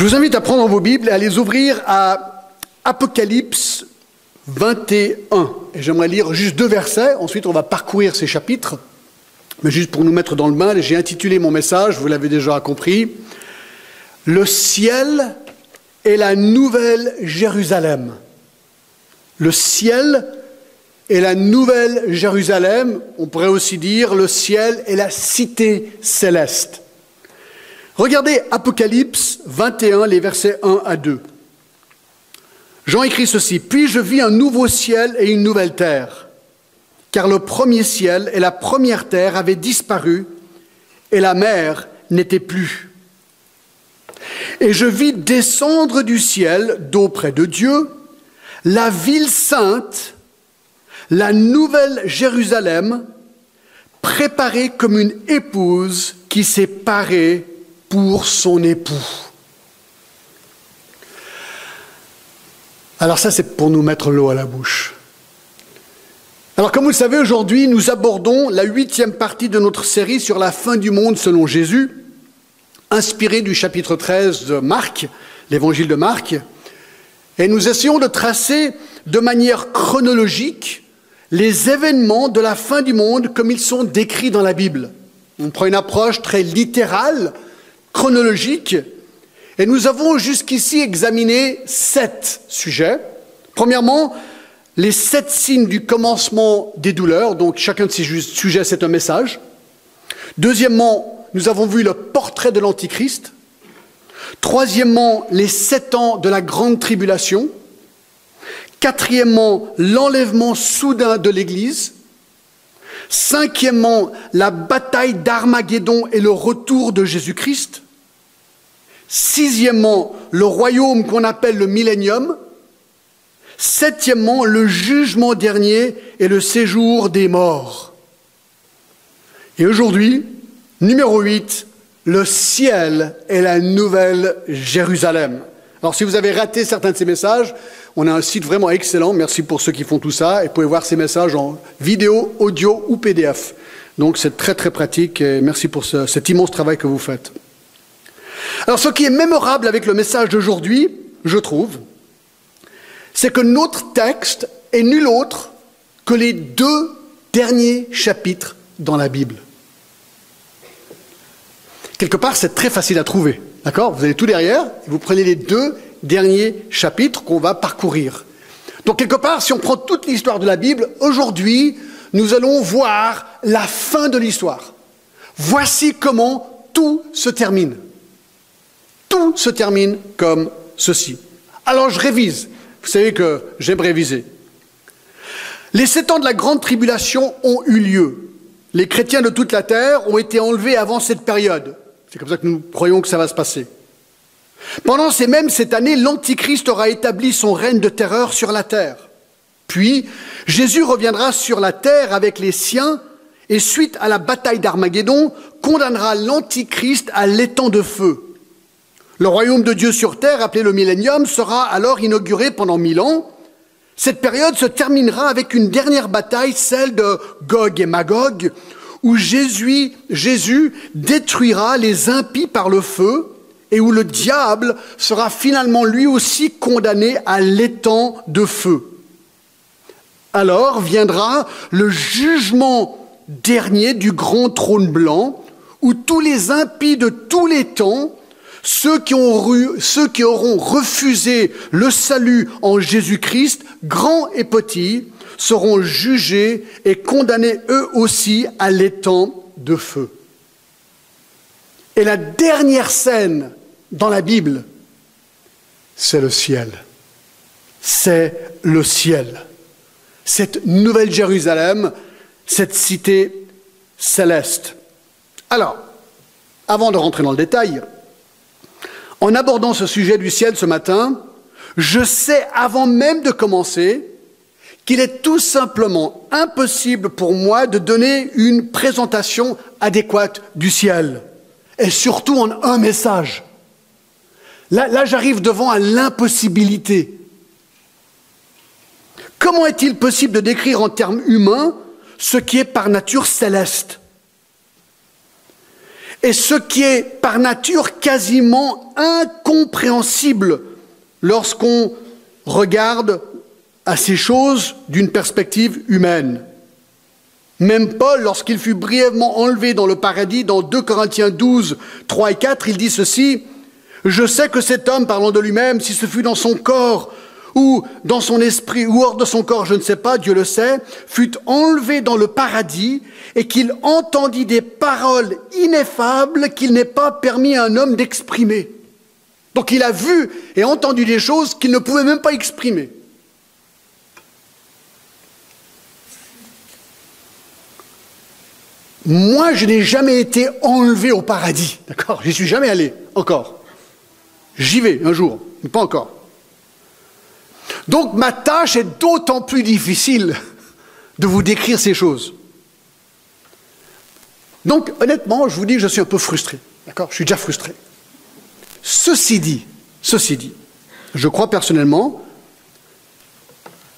Je vous invite à prendre vos Bibles et à les ouvrir à Apocalypse 21. Et j'aimerais lire juste deux versets, ensuite on va parcourir ces chapitres. Mais juste pour nous mettre dans le bain, j'ai intitulé mon message, vous l'avez déjà compris, Le ciel est la nouvelle Jérusalem. Le ciel est la nouvelle Jérusalem, on pourrait aussi dire le ciel est la cité céleste. Regardez Apocalypse 21, les versets 1 à 2. Jean écrit ceci, Puis je vis un nouveau ciel et une nouvelle terre, car le premier ciel et la première terre avaient disparu, et la mer n'était plus. Et je vis descendre du ciel, d'auprès de Dieu, la ville sainte, la nouvelle Jérusalem, préparée comme une épouse qui s'est parée pour son époux. Alors ça, c'est pour nous mettre l'eau à la bouche. Alors comme vous le savez, aujourd'hui, nous abordons la huitième partie de notre série sur la fin du monde selon Jésus, inspirée du chapitre 13 de Marc, l'évangile de Marc, et nous essayons de tracer de manière chronologique les événements de la fin du monde comme ils sont décrits dans la Bible. On prend une approche très littérale chronologique. Et nous avons jusqu'ici examiné sept sujets. Premièrement, les sept signes du commencement des douleurs. Donc chacun de ces sujets, c'est un message. Deuxièmement, nous avons vu le portrait de l'Antichrist. Troisièmement, les sept ans de la grande tribulation. Quatrièmement, l'enlèvement soudain de l'Église. Cinquièmement, la bataille d'Armageddon et le retour de Jésus-Christ. Sixièmement, le royaume qu'on appelle le millénium. Septièmement, le jugement dernier et le séjour des morts. Et aujourd'hui, numéro 8, le ciel est la nouvelle Jérusalem. Alors si vous avez raté certains de ces messages, on a un site vraiment excellent, merci pour ceux qui font tout ça, et vous pouvez voir ces messages en vidéo, audio ou PDF. Donc c'est très très pratique et merci pour cet immense travail que vous faites. Alors ce qui est mémorable avec le message d'aujourd'hui, je trouve, c'est que notre texte est nul autre que les deux derniers chapitres dans la Bible. Quelque part, c'est très facile à trouver. D'accord Vous avez tout derrière, vous prenez les deux derniers chapitres qu'on va parcourir. Donc quelque part, si on prend toute l'histoire de la Bible, aujourd'hui, nous allons voir la fin de l'histoire. Voici comment tout se termine. Tout se termine comme ceci. Alors je révise. Vous savez que j'aime réviser. Les sept ans de la grande tribulation ont eu lieu. Les chrétiens de toute la terre ont été enlevés avant cette période. C'est comme ça que nous croyons que ça va se passer. Pendant ces mêmes cette année, l'Antichrist aura établi son règne de terreur sur la terre. Puis, Jésus reviendra sur la terre avec les siens et suite à la bataille d'Armageddon, condamnera l'Antichrist à l'étang de feu. Le royaume de Dieu sur terre, appelé le millénium, sera alors inauguré pendant mille ans. Cette période se terminera avec une dernière bataille, celle de Gog et Magog, où Jésus, détruira les impies par le feu et où le diable sera finalement lui aussi condamné à l'étang de feu. Alors viendra le jugement dernier du grand trône blanc, où tous les impies de tous les temps, ceux qui, ceux qui auront refusé le salut en Jésus-Christ, grands et petits, seront jugés et condamnés eux aussi à l'étang de feu. Et la dernière scène dans la Bible, c'est le ciel. C'est le ciel. Cette nouvelle Jérusalem, cette cité céleste. Alors, avant de rentrer dans le détail, en abordant ce sujet du ciel ce matin, je sais avant même de commencer qu'il est tout simplement impossible pour moi de donner une présentation adéquate du ciel, et surtout en un message. Là, j'arrive devant à l'impossibilité. Comment est-il possible de décrire en termes humains ce qui est par nature céleste? Est ce qui est par nature quasiment incompréhensible lorsqu'on regarde à ces choses d'une perspective humaine. Même Paul, lorsqu'il fut brièvement enlevé dans le paradis, dans 2 Corinthiens 12, 3 et 4, il dit ceci, Je sais que cet homme, parlant de lui-même, si ce fut dans son corps ou dans son esprit ou hors de son corps, je ne sais pas, Dieu le sait, fut enlevé dans le paradis et qu'il entendit des paroles ineffables qu'il n'est pas permis à un homme d'exprimer. Donc il a vu et entendu des choses qu'il ne pouvait même pas exprimer. Moi, je n'ai jamais été enlevé au paradis, d'accord? J'y suis jamais allé, encore. J'y vais un jour, mais pas encore. Donc ma tâche est d'autant plus difficile de vous décrire ces choses. Donc honnêtement, je vous dis, je suis un peu frustré. D'accord? Je suis déjà frustré. Ceci dit, ceci dit, je crois personnellement,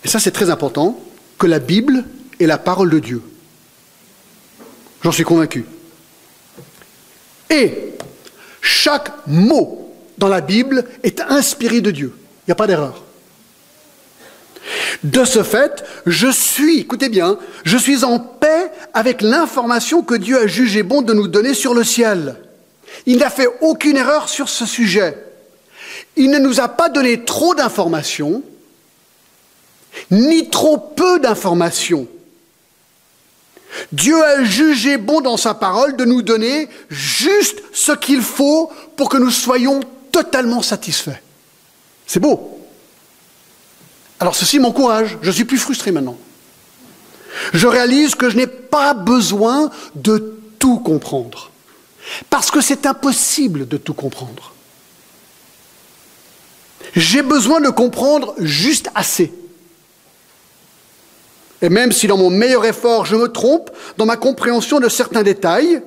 et ça c'est très important, que la Bible est la parole de Dieu. J'en suis convaincu. Et chaque mot dans la Bible est inspiré de Dieu. Il n'y a pas d'erreur. De ce fait, je suis, écoutez bien, je suis en paix avec l'information que Dieu a jugé bon de nous donner sur le ciel. Il n'a fait aucune erreur sur ce sujet. Il ne nous a pas donné trop d'informations, ni trop peu d'informations. Dieu a jugé bon dans sa parole de nous donner juste ce qu'il faut pour que nous soyons totalement satisfaits. C'est beau. Alors ceci m'encourage, je suis plus frustré maintenant. Je réalise que je n'ai pas besoin de tout comprendre, parce que c'est impossible de tout comprendre. J'ai besoin de comprendre juste assez. Et même si dans mon meilleur effort je me trompe dans ma compréhension de certains détails,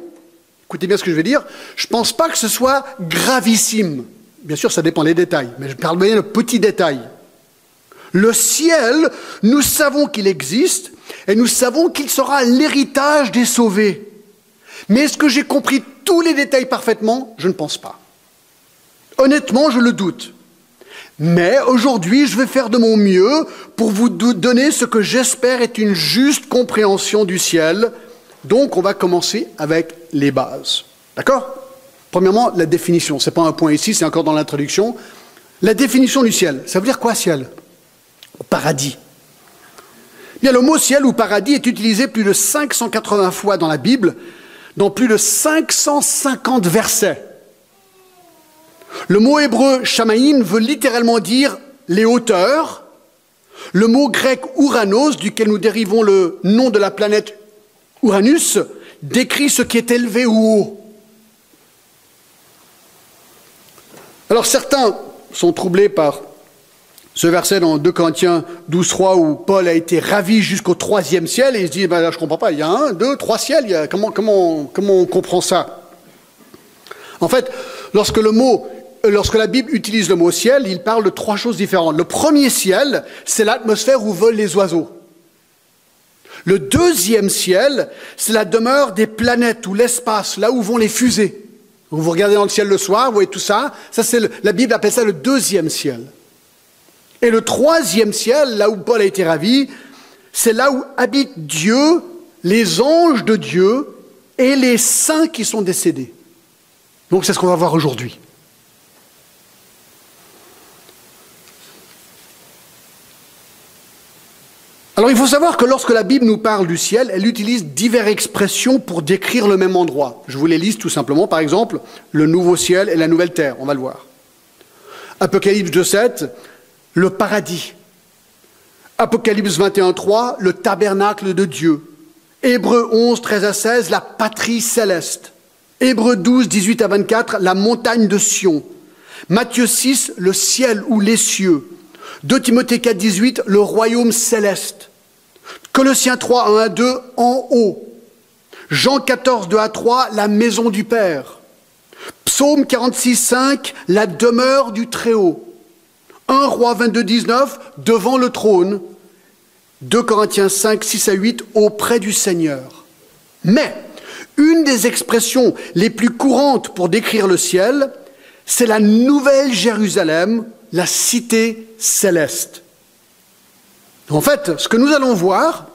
écoutez bien ce que je vais dire, je ne pense pas que ce soit gravissime. Bien sûr, ça dépend des détails, mais je parle bien de petits détails. Le ciel, nous savons qu'il existe et nous savons qu'il sera l'héritage des sauvés. Mais est-ce que j'ai compris tous les détails parfaitement? Je ne pense pas. Honnêtement, je le doute. Mais aujourd'hui, je vais faire de mon mieux pour vous donner ce que j'espère est une juste compréhension du ciel. Donc, on va commencer avec les bases. D'accord? Premièrement, la définition. Ce n'est pas un point ici, c'est encore dans l'introduction. La définition du ciel. Ça veut dire quoi, ciel? Paradis. Bien, le mot ciel ou paradis est utilisé plus de 580 fois dans la Bible, dans plus de 550 versets. Le mot hébreu shamaïn veut littéralement dire les hauteurs. Le mot grec Uranos, duquel nous dérivons le nom de la planète Uranus, décrit ce qui est élevé ou haut. Alors certains sont troublés par ce verset dans 2 Corinthiens 12, 3, où Paul a été ravi jusqu'au troisième ciel, et il se dit, ben là, je comprends pas, il y a un, deux, trois ciels, comment, comment, comment on comprend ça? En fait, lorsque le mot, lorsque la Bible utilise le mot ciel, il parle de trois choses différentes. Le premier ciel, c'est l'atmosphère où volent les oiseaux. Le deuxième ciel, c'est la demeure des planètes ou l'espace, là où vont les fusées. Vous regardez dans le ciel le soir, vous voyez tout ça. Ça, c'est la Bible appelle ça le deuxième ciel. Et le troisième ciel, là où Paul a été ravi, c'est là où habite Dieu, les anges de Dieu et les saints qui sont décédés. Donc c'est ce qu'on va voir aujourd'hui. Alors il faut savoir que lorsque la Bible nous parle du ciel, elle utilise diverses expressions pour décrire le même endroit. Je vous les liste tout simplement. Par exemple, le nouveau ciel et la nouvelle terre, on va le voir. Apocalypse 2.7, le paradis. Apocalypse 21, 3, le tabernacle de Dieu. Hébreu 11, 13 à 16, la patrie céleste. Hébreu 12, 18 à 24, la montagne de Sion. Matthieu 6, le ciel ou les cieux. 2 Timothée 4, 18, le royaume céleste. Colossiens 3, 1 à 2, en haut. Jean 14, 2 à 3, la maison du Père. Psaume 46, 5, la demeure du Très-Haut. 1 roi 22, 19, devant le trône. 2 Corinthiens 5, 6 à 8, auprès du Seigneur. Mais Une des expressions les plus courantes pour décrire le ciel, c'est la nouvelle Jérusalem, la cité céleste. En fait, ce que nous allons voir,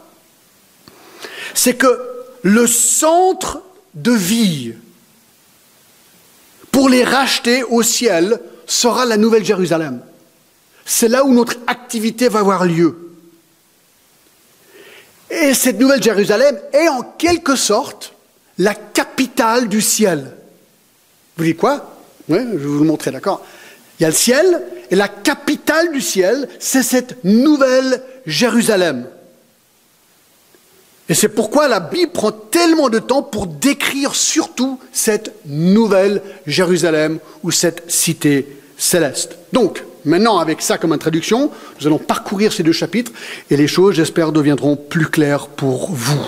c'est que le centre de vie pour les racheter au ciel sera la nouvelle Jérusalem. C'est là où notre activité va avoir lieu. Et cette nouvelle Jérusalem est en quelque sorte la capitale du ciel. Vous dites quoi? Oui, je vais vous le montrer, d'accord? Il y a le ciel, et la capitale du ciel, c'est cette nouvelle Jérusalem. Et c'est pourquoi la Bible prend tellement de temps pour décrire surtout cette nouvelle Jérusalem ou cette cité céleste. Donc, maintenant, avec ça comme introduction, nous allons parcourir ces deux chapitres et les choses, j'espère, deviendront plus claires pour vous.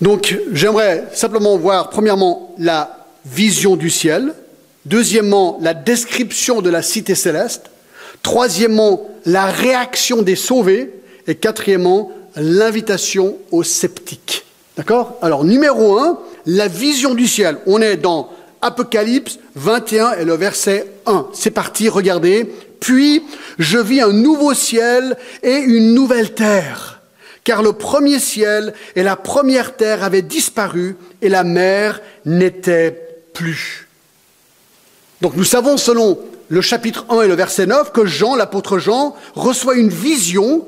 Donc, j'aimerais simplement voir, premièrement, la vision du ciel, deuxièmement, la description de la cité céleste, troisièmement, la réaction des sauvés, et quatrièmement, l'invitation aux sceptiques. D'accord? Alors, numéro un, la vision du ciel. On est dans Apocalypse 21 et le verset 1. C'est parti, regardez. Puis, je vis un nouveau ciel et une nouvelle terre. Car le premier ciel et la première terre avaient disparu et la mer n'était plus. Donc nous savons selon le chapitre 1 et le verset 9 que Jean, l'apôtre Jean, reçoit une vision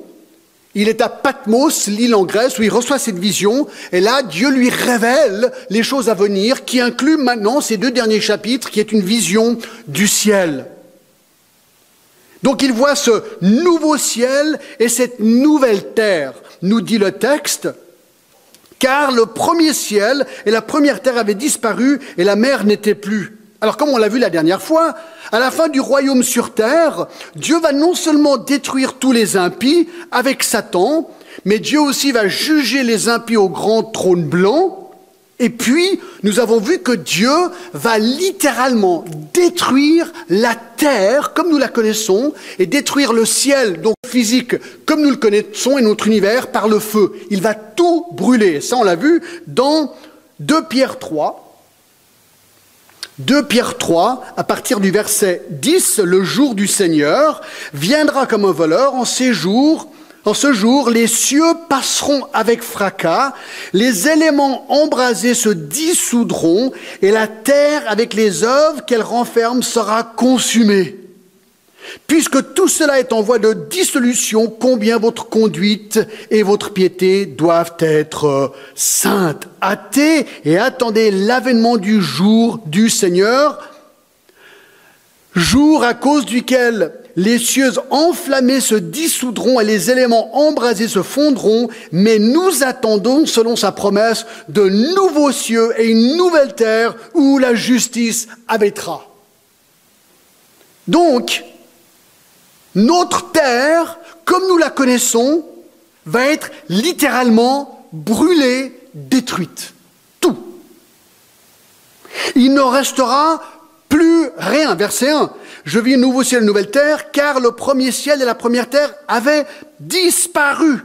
il est à Patmos, l'île en Grèce, où il reçoit cette vision, et là, Dieu lui révèle les choses à venir, qui incluent maintenant ces deux derniers chapitres, qui est une vision du ciel. Donc il voit ce nouveau ciel et cette nouvelle terre, nous dit le texte, car le premier ciel et la première terre avaient disparu et la mer n'était plus. Alors comme on l'a vu la dernière fois, à la fin du royaume sur terre, Dieu va non seulement détruire tous les impies avec Satan, mais Dieu aussi va juger les impies au grand trône blanc. Et puis, nous avons vu que Dieu va littéralement détruire la terre comme nous la connaissons et détruire le ciel, donc physique, comme nous le connaissons et notre univers par le feu. Il va tout brûler. Ça, on l'a vu dans 2 Pierre 3, 2 Pierre 3, à partir du verset 10, le jour du Seigneur viendra comme un voleur en ces. En ce jour, les cieux passeront avec fracas, les éléments embrasés se dissoudront, et la terre, avec les œuvres qu'elle renferme, sera consumée. Puisque tout cela est en voie de dissolution, combien votre conduite et votre piété doivent être saintes. Hâtez et attendez l'avènement du jour du Seigneur, jour à cause duquel les cieux enflammés se dissoudront et les éléments embrasés se fondront, mais nous attendons, selon sa promesse, de nouveaux cieux et une nouvelle terre où la justice habitera. Donc, notre terre, comme nous la connaissons, va être littéralement brûlée, détruite. Tout. Il ne restera plus rien. Verset 1. Je vis un nouveau ciel, nouvelle terre, car le premier ciel et la première terre avaient disparu.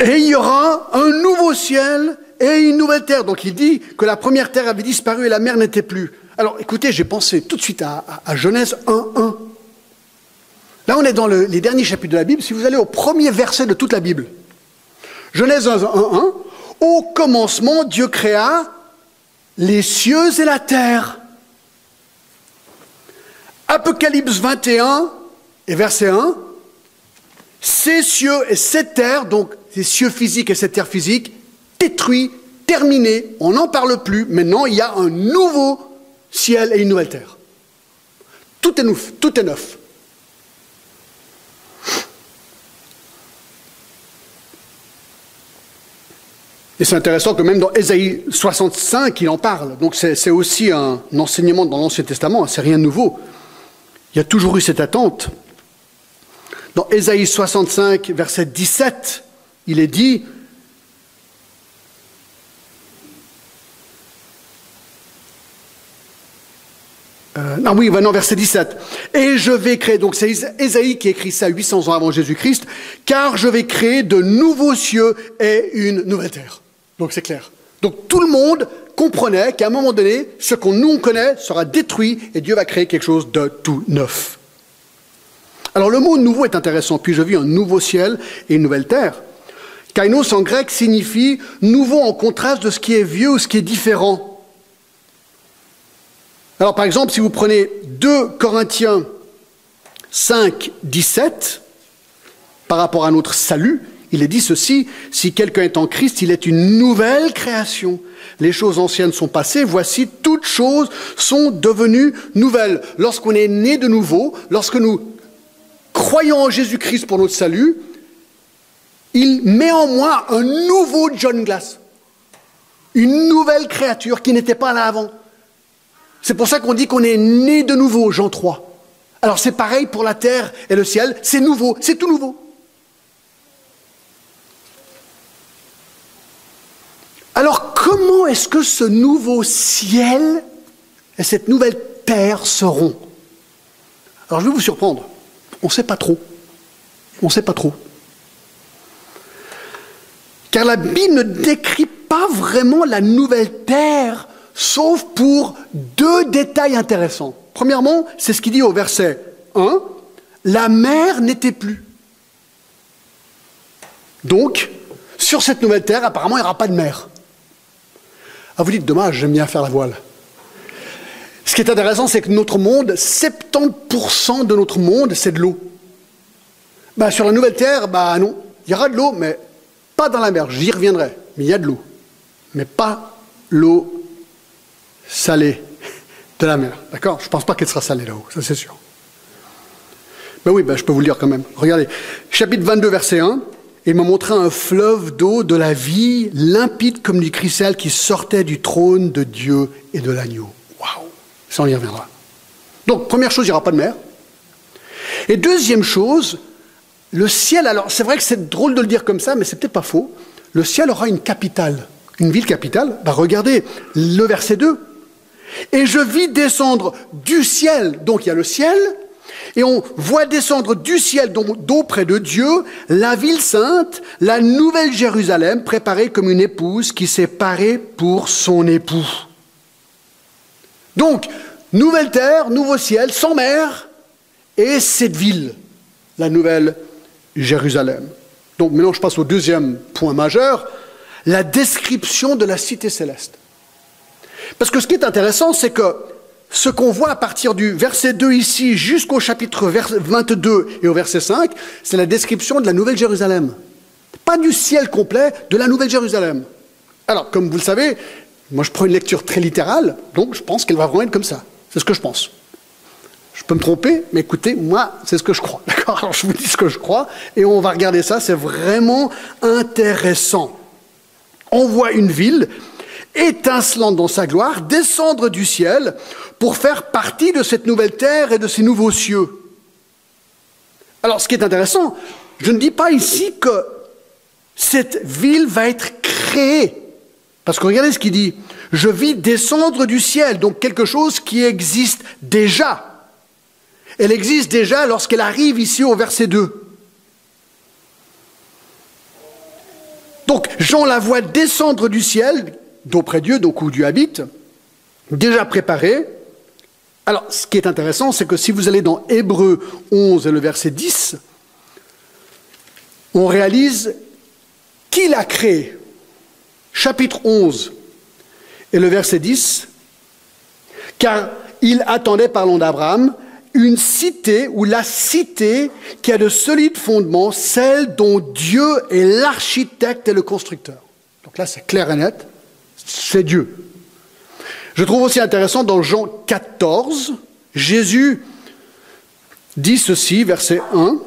Et il y aura un nouveau ciel et une nouvelle terre. Donc il dit que la première terre avait disparu et la mer n'était plus. Alors écoutez, j'ai pensé tout de suite à, Genèse 1.1. Là, on est dans les derniers chapitres de la Bible. Si vous allez au premier verset de toute la Bible, Genèse 1.1, au commencement, Dieu créa les cieux et la terre. Apocalypse 21 et verset 1, ces cieux et cette terre, donc ces cieux physiques et cette terre physique, détruit, terminé, on n'en parle plus. Maintenant, il y a un nouveau ciel et une nouvelle terre. Tout est neuf, tout est neuf. Et c'est intéressant que même dans Ésaïe 65, il en parle. Donc c'est aussi un enseignement dans l'Ancien Testament, c'est rien de nouveau. Il y a toujours eu cette attente. Dans Ésaïe 65, verset 17, il est dit, non, oui, maintenant verset 17. Et je vais créer, donc c'est Ésaïe qui écrit ça 800 ans avant Jésus-Christ, car je vais créer de nouveaux cieux et une nouvelle terre. Donc c'est clair. Donc tout le monde comprenait qu'à un moment donné, ce qu'on nous connaît sera détruit et Dieu va créer quelque chose de tout neuf. Alors le mot nouveau est intéressant. Puis je vis un nouveau ciel et une nouvelle terre. Kainos en grec signifie nouveau en contraste de ce qui est vieux ou ce qui est différent. Alors par exemple, si vous prenez 2 Corinthiens 5, 17, par rapport à notre salut, il est dit ceci, si quelqu'un est en Christ, il est une nouvelle création. Les choses anciennes sont passées, voici, toutes choses sont devenues nouvelles. Lorsqu'on est né de nouveau, lorsque nous croyons en Jésus-Christ pour notre salut, il met en moi un nouveau John Glass, une nouvelle créature qui n'était pas là avant. C'est pour ça qu'on dit qu'on est né de nouveau, Jean 3. Alors c'est pareil pour la terre et le ciel, c'est nouveau, c'est tout nouveau. Alors comment est-ce que ce nouveau ciel et cette nouvelle terre seront? Alors je vais vous surprendre, on ne sait pas trop. On ne sait pas trop. Car la Bible ne décrit pas vraiment la nouvelle terre, sauf pour deux détails intéressants. Premièrement, c'est ce qu'il dit au verset 1, la mer n'était plus. Donc, sur cette nouvelle terre, apparemment, il n'y aura pas de mer. Ah, vous dites, dommage, j'aime bien faire la voile. Ce qui est intéressant, c'est que notre monde, 70% de notre monde, c'est de l'eau. Ben, sur la nouvelle terre, bah non, il y aura de l'eau, mais pas dans la mer, j'y reviendrai, mais il y a de l'eau. Mais pas l'eau salée de la mer. D'accord? Je ne pense pas qu'elle sera salée là-haut, ça c'est sûr. Ben oui, ben je peux vous le dire quand même. Regardez, chapitre 22, verset 1. Il m'a montré un fleuve d'eau de la vie, limpide comme du cristal, qui sortait du trône de Dieu et de l'agneau. Waouh Ça, on y reviendra. Donc, première chose, il n'y aura pas de mer. Et deuxième chose, le ciel, alors c'est vrai que c'est drôle de le dire comme ça, mais c'est peut-être pas faux. Le ciel aura une capitale, une ville capitale. Bah regardez le verset 2. Et je vis descendre du ciel, donc il y a le ciel, et on voit descendre du ciel, d'eau près de Dieu, la ville sainte, la nouvelle Jérusalem, préparée comme une épouse qui s'est parée pour son époux. Donc, nouvelle terre, nouveau ciel, sans mer, et cette ville, la nouvelle Jérusalem. Donc maintenant, je passe au deuxième point majeur, la description de la cité céleste. Parce que ce qui est intéressant, c'est que ce qu'on voit à partir du verset 2 ici jusqu'au chapitre 22 et au verset 5, c'est la description de la Nouvelle Jérusalem. Pas du ciel complet, de la Nouvelle Jérusalem. Alors, comme vous le savez, moi je prends une lecture très littérale, donc je pense qu'elle va vraiment être comme ça. C'est ce que je pense. Je peux me tromper, mais écoutez, moi, c'est ce que je crois. D'accord? Alors je vous dis ce que je crois et on va regarder ça, c'est vraiment intéressant. On voit une ville étincelante dans sa gloire descendre du ciel pour faire partie de cette nouvelle terre et de ces nouveaux cieux. Alors ce qui est intéressant, je ne dis pas ici que cette ville va être créée. Parce que regardez ce qu'il dit. Je vis descendre du ciel, donc quelque chose qui existe déjà. Elle existe déjà lorsqu'elle arrive ici au verset 2. Donc Jean la voit descendre du ciel, d'auprès Dieu, donc où Dieu habite, déjà préparée. Alors ce qui est intéressant, c'est que si vous allez dans Hébreu 11 et le verset 10, on réalise qui l'a créé. Chapitre 11 et le verset 10, car il attendait, parlons d'Abraham, une cité ou la cité qui a de solides fondements, celle dont Dieu est l'architecte et le constructeur. Donc là, c'est clair et net, c'est Dieu. Je trouve aussi intéressant dans Jean 14, Jésus dit ceci, verset 1,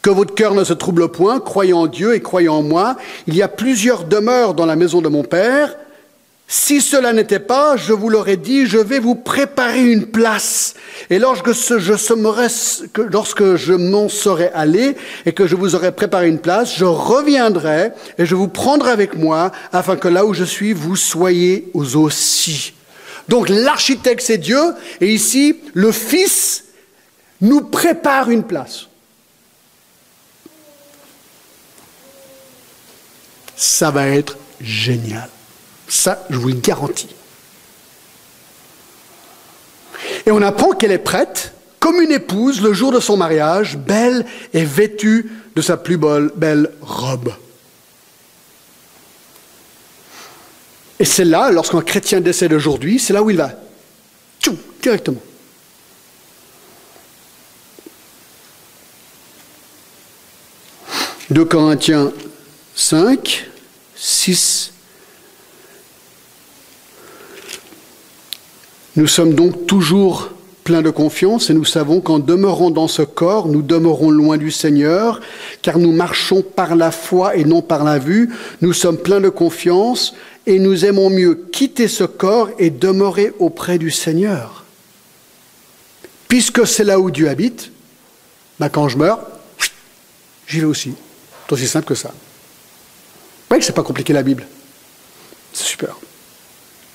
que votre cœur ne se trouble point, croyez en Dieu et croyez en moi. Il y a plusieurs demeures dans la maison de mon Père. Si cela n'était pas, je vous l'aurais dit, je vais vous préparer une place. Et lorsque je, m'en serai allé et que je vous aurai préparé une place, je reviendrai et je vous prendrai avec moi afin que là où je suis, vous soyez aussi. Donc l'architecte, c'est Dieu, et ici, le Fils nous prépare une place. Ça va être génial. Ça, je vous le garantis. Et on apprend qu'elle est prête, comme une épouse, le jour de son mariage, belle et vêtue de sa plus belle robe. Et c'est là, lorsqu'un chrétien décède aujourd'hui, c'est là où il va. Tchou, directement. De Corinthiens 5, 6. Nous sommes donc toujours pleins de confiance et nous savons qu'en demeurant dans ce corps, nous demeurons loin du Seigneur, car nous marchons par la foi et non par la vue. Nous sommes pleins de confiance et nous aimons mieux quitter ce corps et demeurer auprès du Seigneur. Puisque c'est là où Dieu habite, ben quand je meurs, j'y vais aussi. C'est aussi simple que ça. Vous voyez que ce n'est pas compliqué la Bible. C'est super.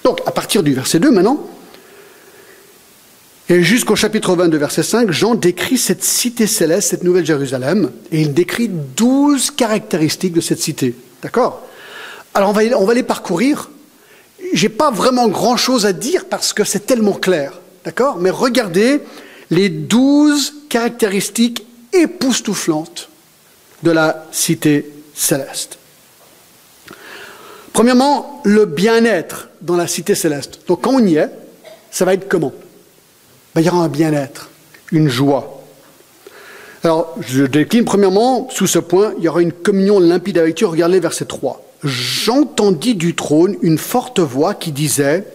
Donc, à partir du verset 2 maintenant, et jusqu'au chapitre 22, verset 5, Jean décrit cette cité céleste, cette nouvelle Jérusalem, et il décrit douze caractéristiques de cette cité. D'accord? Alors on va, les parcourir. J'ai pas vraiment grand chose à dire parce que c'est tellement clair. D'accord? Mais regardez les douze caractéristiques époustouflantes de la cité céleste. Premièrement, le bien-être dans la cité céleste. Donc quand on y est, ça va être comment? Il y aura un bien-être, une joie. Alors, je décline premièrement, sous ce point, il y aura une communion limpide avec Dieu. Regardez verset 3. J'entendis du trône une forte voix qui disait,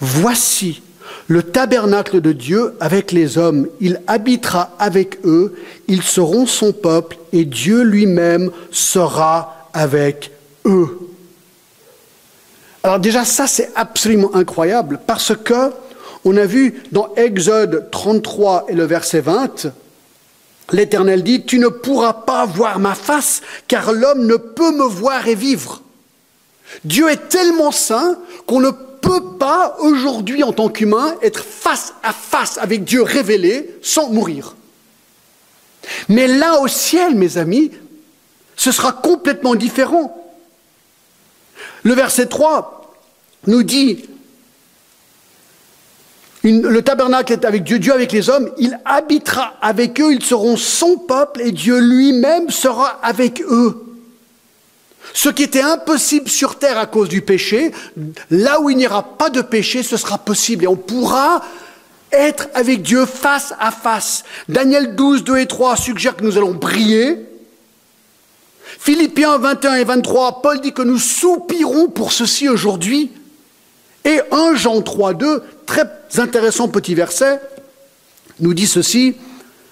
Voici le tabernacle de Dieu avec les hommes. Il habitera avec eux, ils seront son peuple, et Dieu lui-même sera avec eux. Alors déjà, ça c'est absolument incroyable, parce que on a vu dans Exode 33 et le verset 20, l'Éternel dit, Tu ne pourras pas voir ma face, car l'homme ne peut me voir et vivre. Dieu est tellement saint qu'on ne peut pas aujourd'hui en tant qu'humain être face à face avec Dieu révélé sans mourir. Mais là au ciel, mes amis, ce sera complètement différent. Le verset 3 nous dit, le tabernacle est avec Dieu, Dieu avec les hommes, il habitera avec eux, ils seront son peuple et Dieu lui-même sera avec eux. Ce qui était impossible sur terre à cause du péché, là où il n'y aura pas de péché, ce sera possible. Et on pourra être avec Dieu face à face. Daniel 12, 2 et 3 suggère que nous allons briller. Philippiens 21 et 23, Paul dit que nous soupirons pour ceci aujourd'hui. Et 1 Jean 3, 2, très intéressant petit verset, nous dit ceci,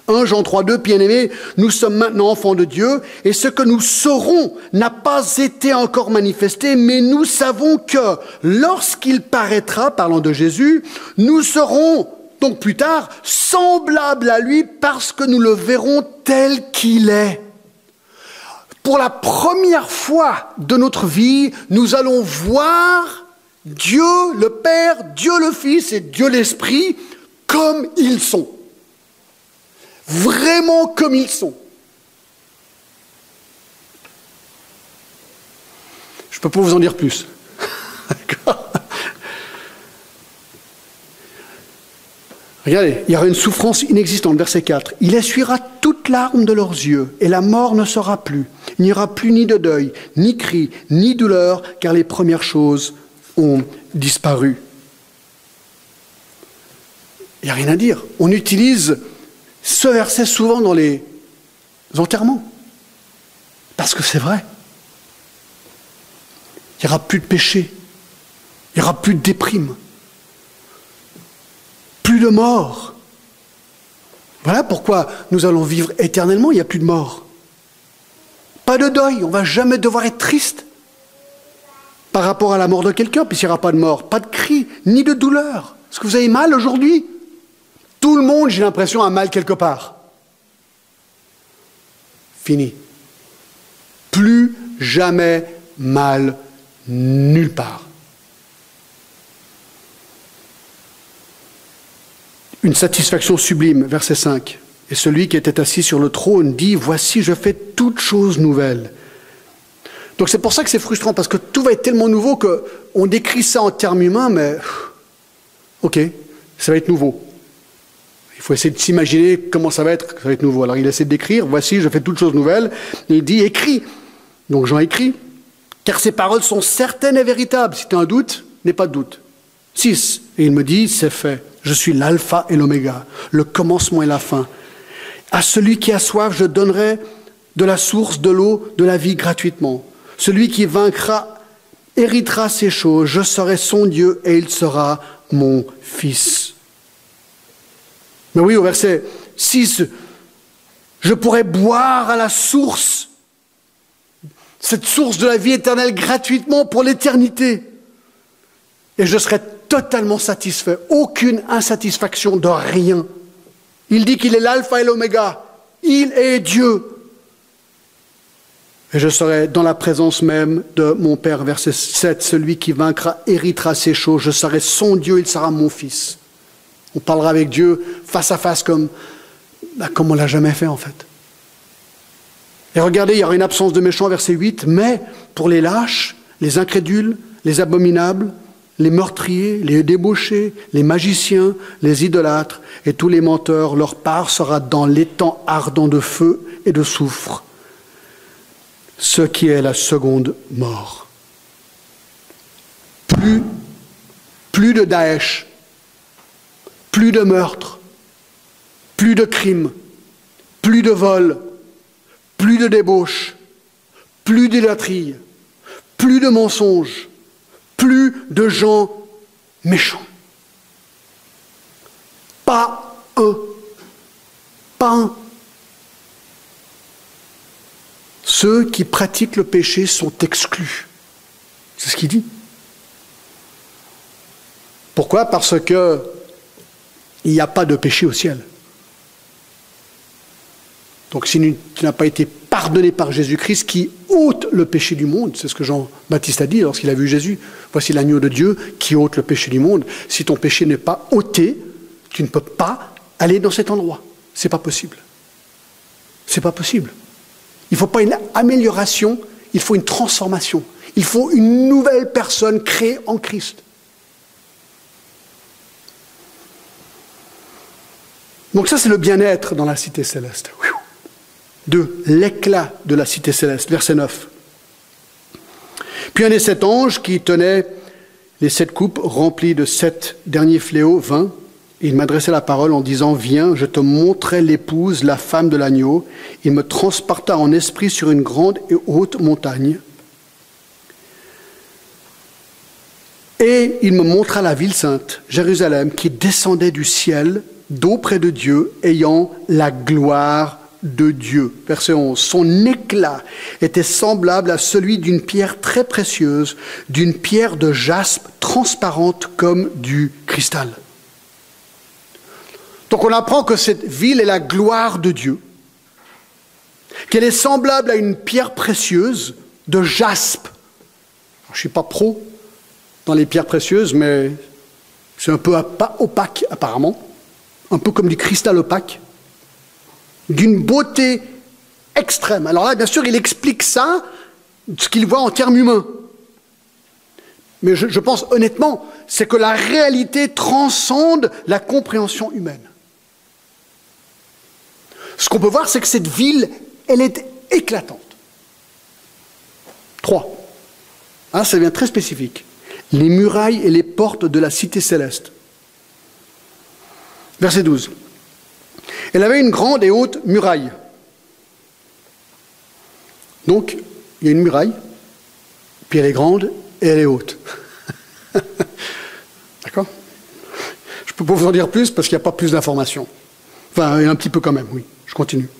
1 Jean 3, 2, bien-aimés, nous sommes maintenant enfants de Dieu, et ce que nous saurons n'a pas été encore manifesté, mais nous savons que lorsqu'il paraîtra, parlant de Jésus, nous serons donc plus tard semblables à lui parce que nous le verrons tel qu'il est. Pour la première fois de notre vie, nous allons voir Dieu le Père, Dieu le Fils et Dieu l'Esprit comme ils sont vraiment comme ils sont. Je ne peux pas vous en dire plus. Regardez, il y aura une souffrance inexistante, verset 4. Il essuiera toute larme de leurs yeux, et la mort ne sera plus. Il n'y aura plus ni de deuil, ni cri, ni douleur, car les premières choses ont disparu. Il n'y a rien à dire. On utilise ce verset souvent dans les enterrements. Parce que c'est vrai. Il n'y aura plus de péché. Il n'y aura plus de déprime. Plus de mort. Voilà pourquoi nous allons vivre éternellement, il n'y a plus de mort. Pas de deuil, on ne va jamais devoir être triste par rapport à la mort de quelqu'un, puisqu'il n'y aura pas de mort, pas de cri, ni de douleur. Est-ce que vous avez mal aujourd'hui? Tout le monde, j'ai l'impression, a mal quelque part. Fini. Plus jamais mal nulle part. une satisfaction sublime, verset 5. Et celui qui était assis sur le trône dit, Voici, je fais toutes choses nouvelles. Donc c'est pour ça que c'est frustrant, parce que tout va être tellement nouveau qu'on décrit ça en termes humains, mais ok, ça va être nouveau. Il faut essayer de s'imaginer comment ça va être, ça va être nouveau. Alors il essaie décrire, voici, je fais toutes choses nouvelles. Il dit, écris. Donc Jean écrit, car ces paroles sont certaines et véritables. Si tu as un doute, n'aie pas de doute. 6. Et il me dit, c'est fait. Je suis l'alpha et l'oméga, le commencement et la fin. À celui qui a soif, je donnerai de la source de l'eau de la vie gratuitement. Celui qui vaincra héritera ces choses. Je serai son Dieu et il sera mon fils. Mais oui, au verset 6, je pourrai boire à la source, cette source de la vie éternelle gratuitement pour l'éternité. Et je serai totalement satisfait, aucune insatisfaction de rien. Il dit qu'il est l'alpha et l'oméga. Il est Dieu. Et je serai dans la présence même de mon Père, verset 7, celui qui vaincra héritera ces choses. Je serai son Dieu, il sera mon fils. On parlera avec Dieu face à face comme, bah, comme on l'a jamais fait en fait. Et regardez, il y aura une absence de méchants, verset 8, mais pour les lâches, les incrédules, les abominables, les meurtriers, les débauchés, les magiciens, les idolâtres et tous les menteurs, leur part sera dans l'étang ardent de feu et de soufre, ce qui est la seconde mort. Plus, plus de Daesh, plus de meurtres, plus de crimes, plus de vols, plus de débauches, plus d'idolâtrie, plus de mensonges, plus de gens méchants. Pas un. Pas un. Ceux qui pratiquent le péché sont exclus. C'est ce qu'il dit. Pourquoi? Parce que il n'y a pas de péché au ciel. Donc si tu n'as pas été pardonné par Jésus-Christ qui ôte le péché du monde, c'est ce que Jean-Baptiste a dit lorsqu'il a vu Jésus, voici l'agneau de Dieu qui ôte le péché du monde. Si ton péché n'est pas ôté, tu ne peux pas aller dans cet endroit. C'est pas possible. C'est pas possible. Il ne faut pas une amélioration, il faut une transformation. Il faut une nouvelle personne créée en Christ. Donc ça, c'est le bien-être dans la cité céleste. De l'éclat de la cité céleste. Verset 9. Puis un des sept anges qui tenait les sept coupes remplies de sept derniers fléaux vint. Il m'adressait la parole en disant, Viens, je te montrerai l'épouse, la femme de l'agneau. Il me transporta en esprit sur une grande et haute montagne. Et il me montra la ville sainte, Jérusalem, qui descendait du ciel d'auprès de Dieu, ayant la gloire de Dieu. Verset 11. Son éclat était semblable à celui d'une pierre très précieuse, d'une pierre de jaspe transparente comme du cristal. Donc on apprend que cette ville est la gloire de Dieu, qu'elle est semblable à une pierre précieuse de jaspe. je ne suis pas pro dans les pierres précieuses, mais c'est un peu opaque apparemment un peu comme du cristal opaque, d'une beauté extrême. Alors là, bien sûr, il explique ça, ce qu'il voit en termes humains. Mais je, je pense honnêtement, c'est que la réalité transcende la compréhension humaine. Ce qu'on peut voir, c'est que cette ville, elle est éclatante. Trois. Ah, ça devient très spécifique. Les murailles et les portes de la cité céleste. Verset 12. Elle avait une grande et haute muraille. Donc, il y a une muraille, puis elle est grande et elle est haute. D'accord? Je ne peux pas vous en dire plus parce qu'il n'y a pas plus d'informations. Enfin, un petit peu quand même, oui. Je continue.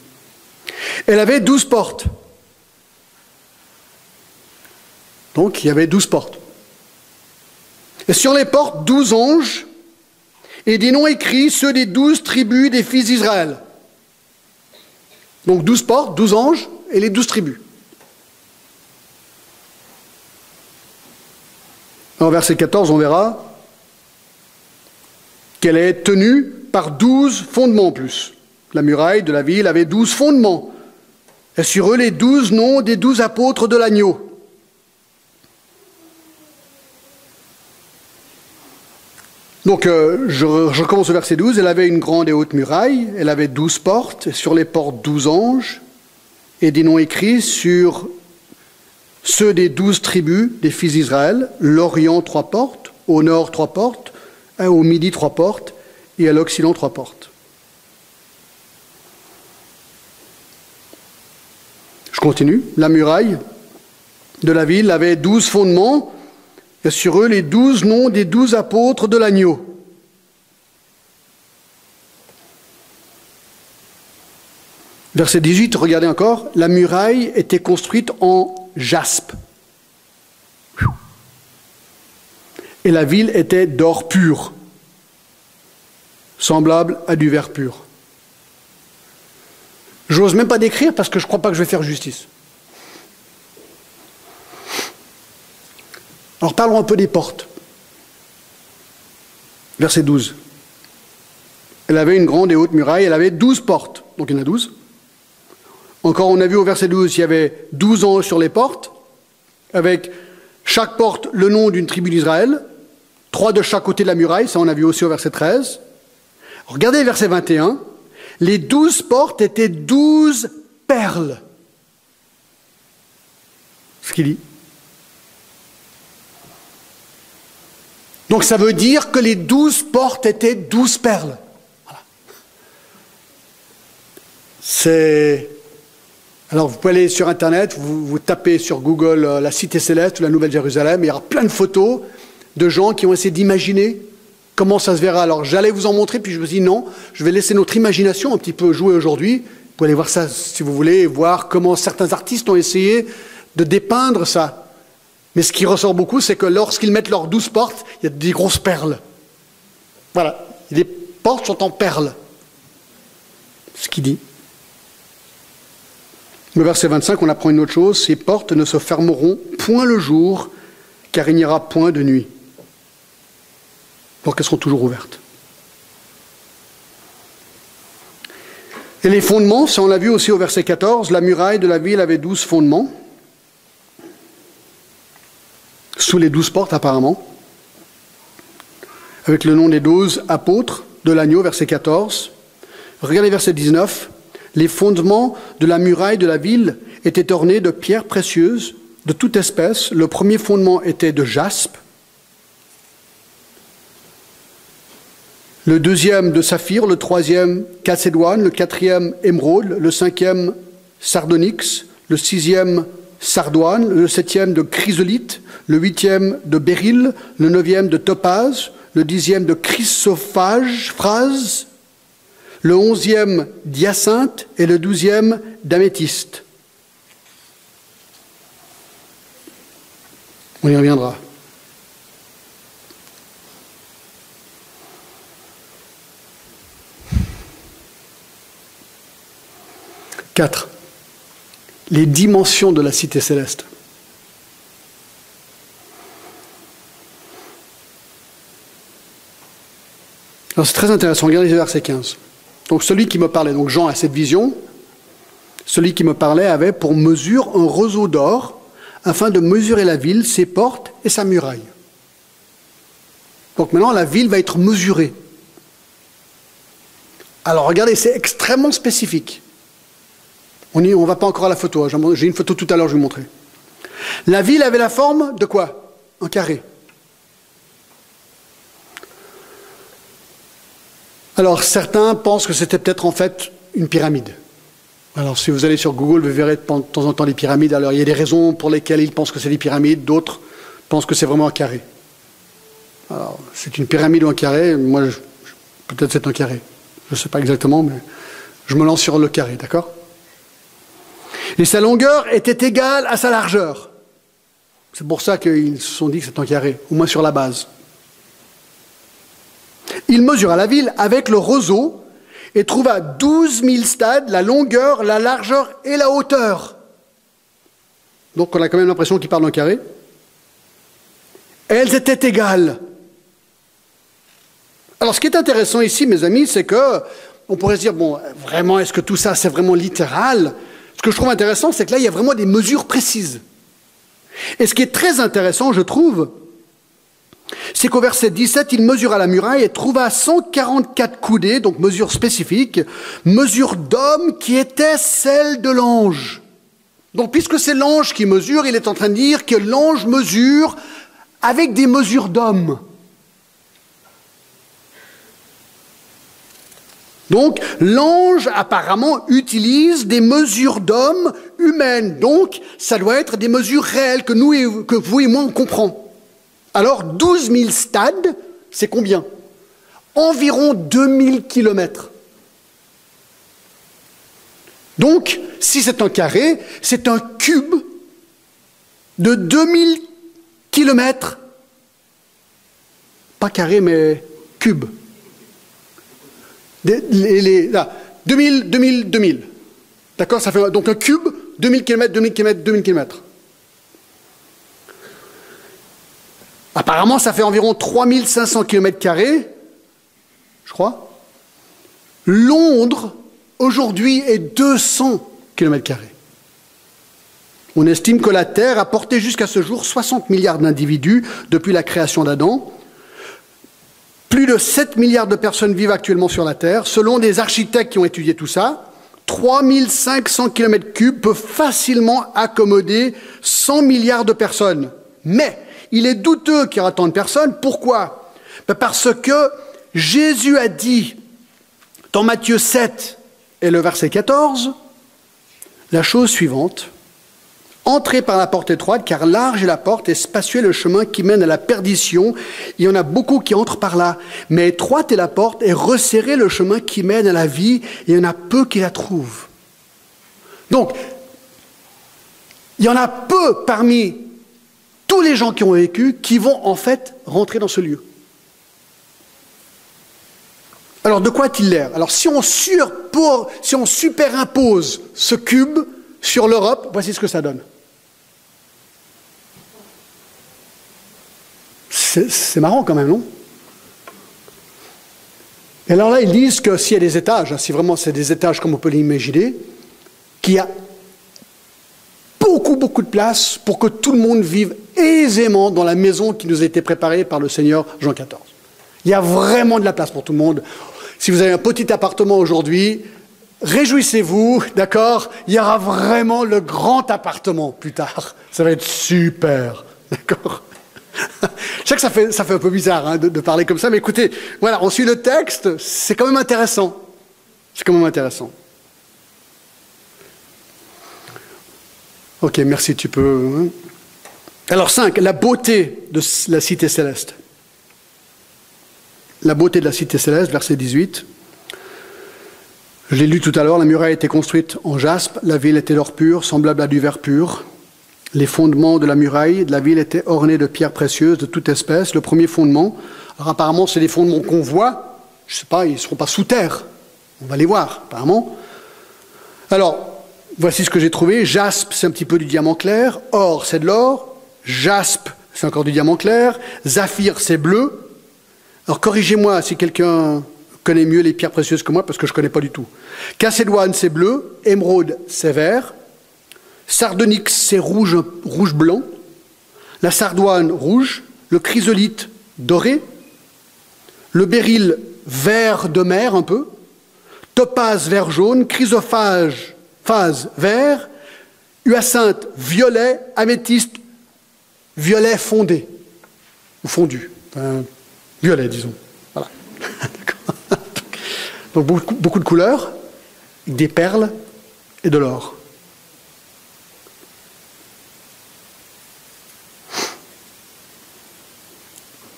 Elle avait douze portes. Donc, il y avait douze portes. Et sur les portes, douze anges et des noms écrits, ceux des douze tribus des fils d'Israël. Donc douze portes, douze anges et les douze tribus. En verset 14, on verra qu'elle est tenue par douze fondements en plus. La muraille de la ville avait douze fondements, et sur eux les douze noms des douze apôtres de l'agneau. Donc, euh, je, recommence au verset 12. Elle avait une grande et haute muraille, elle avait douze portes, et sur les portes douze anges, et des noms écrits sur ceux des douze tribus des fils d'Israël, l'Orient trois portes, au nord trois portes, au midi trois portes, et à l'Occident trois portes. Je continue. La muraille de la ville avait douze fondements, et sur eux les douze noms des douze apôtres de l'agneau. Verset 18, regardez encore, la muraille était construite en jaspe. Et la ville était d'or pur, semblable à du verre pur. J'ose même pas décrire parce que je ne crois pas que je vais faire justice. Alors parlons un peu des portes. Verset 12. Elle avait une grande et haute muraille, elle avait douze portes. Donc il y en a douze. Encore, on a vu au verset 12, il y avait douze anges sur les portes, avec chaque porte le nom d'une tribu d'Israël, trois de chaque côté de la muraille, ça on a vu aussi au verset 13. Regardez verset 21. Les douze portes étaient douze perles. Ce qu'il dit. Donc ça veut dire que les douze portes étaient douze perles. C'est. Alors vous pouvez aller sur Internet, vous, tapez sur Google euh, la cité céleste ou la Nouvelle Jérusalem, il y aura plein de photos de gens qui ont essayé d'imaginer comment ça se verra. Alors j'allais vous en montrer, puis je me dis non, je vais laisser notre imagination un petit peu jouer aujourd'hui. Vous pouvez aller voir ça si vous voulez, voir comment certains artistes ont essayé de dépeindre ça. Mais ce qui ressort beaucoup, c'est que lorsqu'ils mettent leurs douze portes, il y a des grosses perles. Voilà. Les portes sont en perles. Ce qu'il dit. Le verset 25, on apprend une autre chose. Ces portes ne se fermeront point le jour, car il n'y aura point de nuit. Donc elles seront toujours ouvertes. Et les fondements, ça on l'a vu aussi au verset 14, la muraille de la ville avait douze fondements sous les douze portes apparemment, avec le nom des douze apôtres de l'agneau, verset 14. Regardez verset 19. Les fondements de la muraille de la ville étaient ornés de pierres précieuses de toute espèce. Le premier fondement était de jaspe, le deuxième de saphir, le troisième chalcédoine, le quatrième émeraude, le cinquième sardonyx, le sixième sardoine, le septième de chrysolite, le huitième de béryl, le neuvième de topaz, le dixième de chrysophage, phrase, le onzième d'hyacinthe et le douzième d'améthyste. On y reviendra. Quatre les dimensions de la cité céleste. Alors c'est très intéressant, regardez le verset 15. Donc celui qui me parlait, donc Jean a cette vision, celui qui me parlait avait pour mesure un roseau d'or afin de mesurer la ville, ses portes et sa muraille. Donc maintenant la ville va être mesurée. Alors regardez, c'est extrêmement spécifique. On ne va pas encore à la photo. Hein. J'ai une photo tout à l'heure, je vais vous montrer. La ville avait la forme de quoi? Un carré. Alors certains pensent que c'était peut-être en fait une pyramide. Alors si vous allez sur Google, vous verrez de temps en temps des pyramides. Alors il y a des raisons pour lesquelles ils pensent que c'est des pyramides, d'autres pensent que c'est vraiment un carré. Alors c'est une pyramide ou un carré, moi peut-être c'est un carré. Je ne sais pas exactement, mais je me lance sur le carré, d'accord? Et sa longueur était égale à sa largeur. C'est pour ça qu'ils se sont dit que c'est un carré, au moins sur la base. Il mesura la ville avec le roseau et trouva douze mille stades, la longueur, la largeur et la hauteur. Donc on a quand même l'impression qu'il parle d'un carré. Elles étaient égales. Alors ce qui est intéressant ici, mes amis, c'est que on pourrait se dire, bon, vraiment, est-ce que tout ça, c'est vraiment littéral? Ce que je trouve intéressant, c'est que là, il y a vraiment des mesures précises. Et ce qui est très intéressant, je trouve, c'est qu'au verset 17, il mesura la muraille et trouva 144 coudées, donc mesure spécifique, mesure d'homme qui était celle de l'ange. Donc puisque c'est l'ange qui mesure, il est en train de dire que l'ange mesure avec des mesures d'homme. Donc l'ange apparemment utilise des mesures d'hommes humaines. Donc ça doit être des mesures réelles que, vous et moi on comprend. Alors 12 000 stades, c'est combien? Environ 2000 kilomètres. Donc, si c'est un carré, c'est un cube de 2000 kilomètres. Pas carré, mais cube. Les, 2000, 2000, 2000. D'accord Ça fait donc un cube, 2000 km, 2000 km, 2000 km. Apparemment, ça fait environ 3500 km, je crois. Londres, aujourd'hui, est 200 km. On estime que la Terre a porté jusqu'à ce jour 60 milliards d'individus depuis la création d'Adam. Plus de 7 milliards de personnes vivent actuellement sur la Terre. Selon des architectes qui ont étudié tout ça, 3500 km3 peuvent facilement accommoder 100 milliards de personnes. Mais il est douteux qu'il y aura tant de personnes. Pourquoi? Ben Parce que Jésus a dit dans Matthieu 7 et le verset 14 la chose suivante. Entrez par la porte étroite, car large est la porte et spacieux le chemin qui mène à la perdition. Il y en a beaucoup qui entrent par là. Mais étroite est la porte et resserré le chemin qui mène à la vie. Il y en a peu qui la trouvent. Donc, il y en a peu parmi tous les gens qui ont vécu qui vont en fait rentrer dans ce lieu. Alors de quoi a-t-il l'air? Alors si on, si on supérimpose ce cube sur l'Europe, voici ce que ça donne. C'est marrant quand même, non? Et alors là, ils disent que s'il y a des étages, hein, si vraiment c'est des étages comme on peut l'imaginer, qu'il y a beaucoup, beaucoup de place pour que tout le monde vive aisément dans la maison qui nous a été préparée par le Seigneur Jean XIV. Il y a vraiment de la place pour tout le monde. Si vous avez un petit appartement aujourd'hui, réjouissez-vous, d'accord? Il y aura vraiment le grand appartement plus tard. Ça va être super, d'accord? Je sais que ça fait, ça fait un peu bizarre hein, de, parler comme ça, mais écoutez, voilà, on suit le texte, c'est quand même intéressant. C'est quand même intéressant. Ok, merci, tu peux. Hein. Alors 5, la beauté de la cité céleste. La beauté de la cité céleste, verset 18. Je l'ai lu tout à l'heure, la muraille était construite en jaspe, la ville était d'or pur, semblable à du verre pur. Les fondements de la muraille de la ville étaient ornés de pierres précieuses de toute espèce. Le premier fondement, alors apparemment c'est les fondements qu'on voit, je ne sais pas, ils ne seront pas sous terre. On va les voir, apparemment. Alors, Voici ce que j'ai trouvé. Jaspe, c'est un petit peu du diamant clair. Or, c'est de l'or. Jaspe, c'est encore du diamant clair. Zaphir, c'est bleu. Alors, corrigez-moi si quelqu'un connaît mieux les pierres précieuses que moi, parce que je ne connais pas du tout. Cacédoine, c'est bleu. Émeraude, c'est vert. Sardonyx, c'est rouge, rouge-blanc. La sardoine, rouge. Le chrysolite, doré. Le béryl, vert de mer, un peu. Topaz, vert jaune. Chrysophage, phase vert, hyacinthe violet, améthyste violet fondé, ou fondu, violet disons. Voilà. Donc beaucoup de couleurs, des perles et de l'or.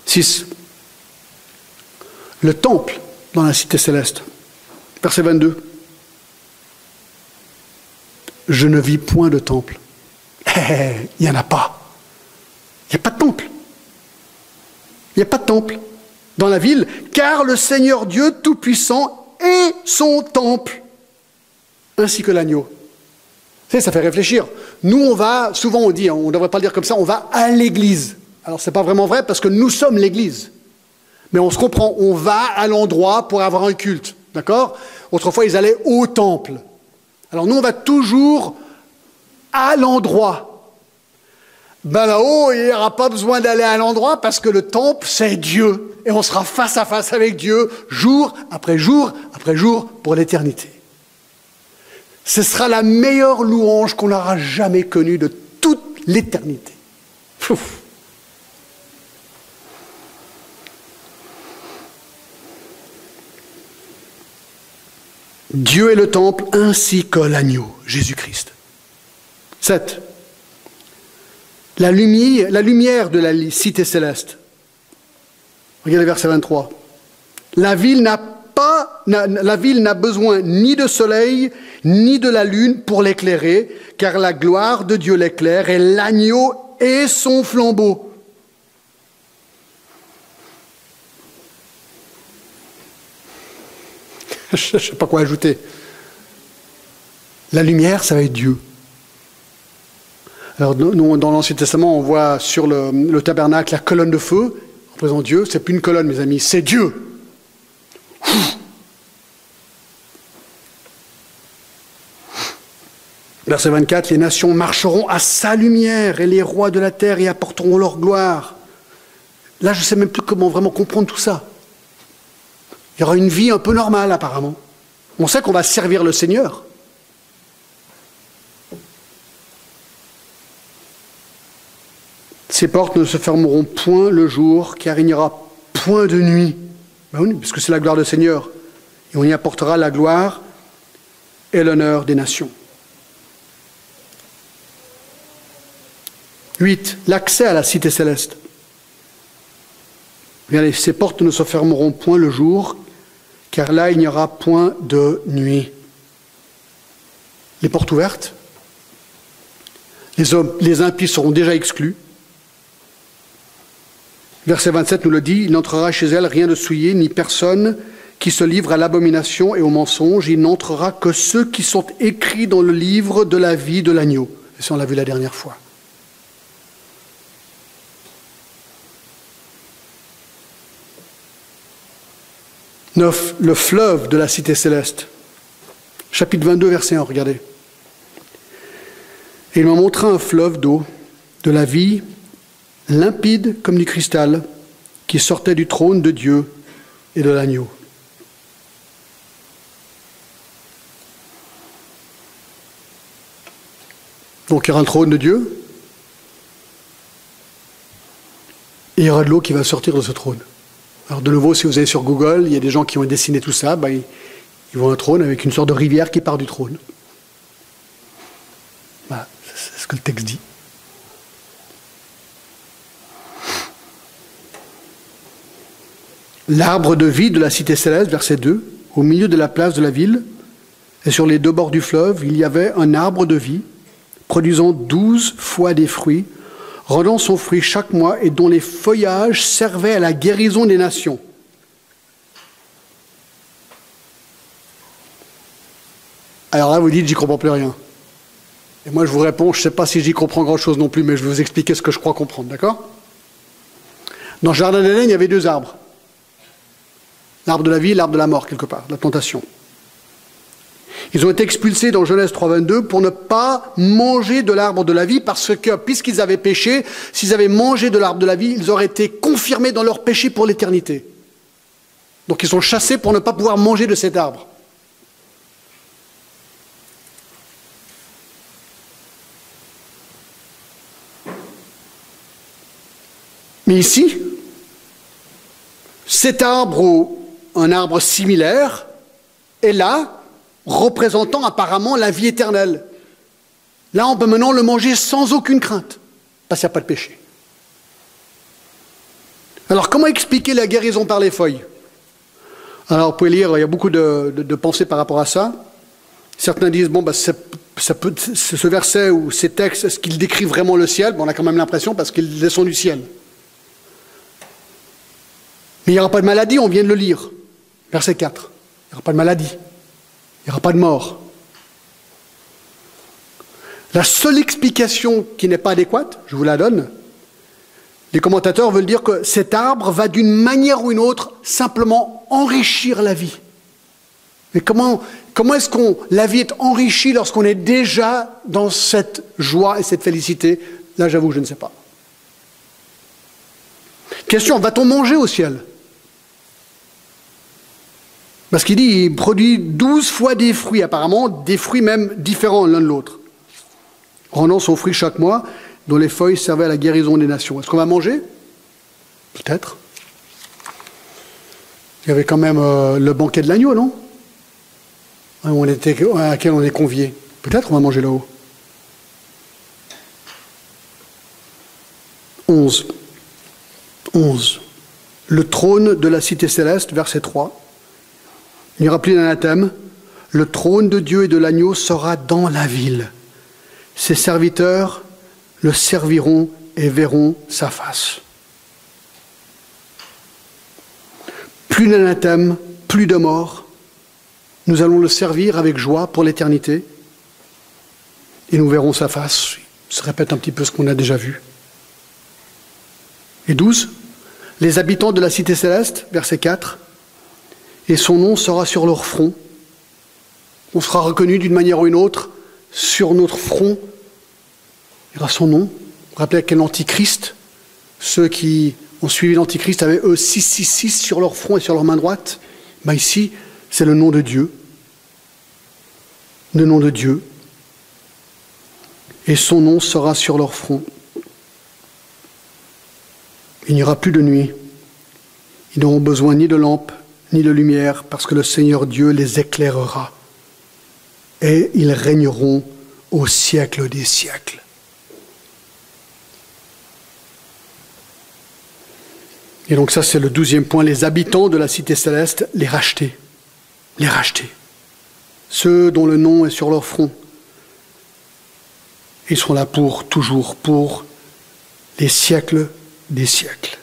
Six. Le temple dans la cité céleste. Verset 22 je ne vis point de temple. Il n'y en a pas. Il n'y a pas de temple. Il n'y a pas de temple dans la ville, car le Seigneur Dieu Tout-Puissant est son temple, ainsi que l'agneau. Ça fait réfléchir. Nous, on va, souvent on dit, hein, on ne devrait pas le dire comme ça, on va à l'église. Alors, ce n'est pas vraiment vrai parce que nous sommes l'église. Mais on se comprend, on va à l'endroit pour avoir un culte. D'accord? Autrefois, ils allaient au temple. Alors nous, on va toujours à l'endroit. Ben là-haut, il n'y aura pas besoin d'aller à l'endroit parce que le temple, c'est Dieu. Et on sera face à face avec Dieu, jour après jour après jour, pour l'éternité. Ce sera la meilleure louange qu'on aura jamais connue de toute l'éternité. Dieu est le temple ainsi que l'agneau, Jésus-Christ. 7. La lumière, la lumière de la cité céleste. Regardez verset 23. La ville n'a pas, la ville n'a besoin ni de soleil ni de la lune pour l'éclairer, car la gloire de Dieu l'éclaire et l'agneau est son flambeau. Je ne sais pas quoi ajouter. La lumière, ça va être Dieu. Alors, nous, dans l'Ancien Testament, on voit sur le, tabernacle la colonne de feu, représentant Dieu. C'est plus une colonne, mes amis, c'est Dieu. Verset 24, les nations marcheront à sa lumière et les rois de la terre y apporteront leur gloire. Là, je ne sais même plus comment vraiment comprendre tout ça. Il y aura une vie un peu normale apparemment. On sait qu'on va servir le Seigneur. Ces portes ne se fermeront point le jour, car il n'y aura point de nuit. Ben parce que c'est la gloire du Seigneur. Et on y apportera la gloire et l'honneur des nations. 8. L'accès à la cité céleste. ces portes ne se fermeront point le jour, car là il n'y aura point de nuit. Les portes ouvertes, les, impies seront déjà exclus. Verset 27 nous le dit, il n'entrera chez elle rien de souillé, ni personne qui se livre à l'abomination et au mensonge, il n'entrera que ceux qui sont écrits dans le livre de la vie de l'agneau. Et ça, on l'a vu la dernière fois. 9, le fleuve de la cité céleste. Chapitre 22, verset 1, regardez. Et il m'a montré un fleuve d'eau, de la vie, limpide comme du cristal, qui sortait du trône de Dieu et de l'agneau. Donc il y aura un trône de Dieu, et il y aura de l'eau qui va sortir de ce trône. Alors de nouveau, si vous allez sur Google, il y a des gens qui ont dessiné tout ça, bah, ils, voient un trône avec une sorte de rivière qui part du trône. Voilà, c'est ce que le texte dit. L'arbre de vie de la cité céleste, verset 2, au milieu de la place de la ville, et sur les deux bords du fleuve, il y avait un arbre de vie, produisant douze fois des fruits, rendant son fruit chaque mois et dont les feuillages servaient à la guérison des nations. Alors là, vous dites, j'y comprends plus rien. Et moi, je vous réponds, je ne sais pas si j'y comprends grand-chose non plus, mais je vais vous expliquer ce que je crois comprendre, d'accord? Dans le jardin d'Éden, il y avait deux arbres. L'arbre de la vie et l'arbre de la mort, quelque part, la tentation. Ils ont été expulsés dans Genèse 3.22 pour ne pas manger de l'arbre de la vie parce que, puisqu'ils avaient péché, s'ils avaient mangé de l'arbre de la vie, ils auraient été confirmés dans leur péché pour l'éternité. Donc ils sont chassés pour ne pas pouvoir manger de cet arbre. Mais ici, cet arbre ou un arbre similaire est là représentant apparemment la vie éternelle. Là, on peut maintenant le manger sans aucune crainte, parce qu'il n'y a pas de péché. Alors, comment expliquer la guérison par les feuilles? Alors, vous pouvez lire, il y a beaucoup de, pensées par rapport à ça. Certains disent, bon, bah, ce verset ou ces textes, est-ce qu'ils décrivent vraiment le ciel? On a quand même l'impression parce qu'ils descendent du ciel. Mais il n'y aura pas de maladie, on vient de le lire. Verset 4. Il n'y aura pas de maladie. Il n'y aura pas de mort. La seule explication qui n'est pas adéquate, je vous la donne, Les commentateurs veulent dire que cet arbre va d'une manière ou une autre simplement enrichir la vie. Mais comment, comment est-ce qu'on la vie est enrichie lorsqu'on est déjà dans cette joie et cette félicité? Là, j'avoue, je ne sais pas. Question, va-t-on manger au ciel? Parce qu'il dit, il produit douze fois des fruits, apparemment, des fruits même différents l'un de l'autre, rendant son fruit chaque mois, dont les feuilles servaient à la guérison des nations. Est-ce qu'on va manger? Peut-être. Il y avait quand même euh, le banquet de l'agneau, non? Hein, À laquelle on est convié. Peut-être on va manger là-haut. 11. 11. Le trône de la cité céleste, verset 3. Il n'y aura plus d'anathème. Le trône de Dieu et de l'agneau sera dans la ville. Ses serviteurs le serviront et verront sa face. Plus d'anathème, plus de mort. Nous allons le servir avec joie pour l'éternité et nous verrons sa face. Ça répète un petit peu ce qu'on a déjà vu. Et 12, les habitants de la cité céleste, verset 4, et son nom sera sur leur front. On sera reconnu d'une manière ou une autre sur notre front il y aura son nom. Rappelez quel l'Antichrist Ceux qui ont suivi l'Antichrist avaient eux 666 sur leur front et sur leur main droite. Ici, c'est le nom de Dieu. Le nom de Dieu. Et son nom sera sur leur front. Il n'y aura plus de nuit. Ils n'auront besoin ni de lampe, ni de lumière, parce que le Seigneur Dieu les éclairera. Et ils régneront au siècle des siècles. Et donc ça, c'est le douzième point, les habitants de la cité céleste, les racheter. Les racheter. Ceux dont le nom est sur leur front. Ils seront là pour toujours, pour les siècles des siècles.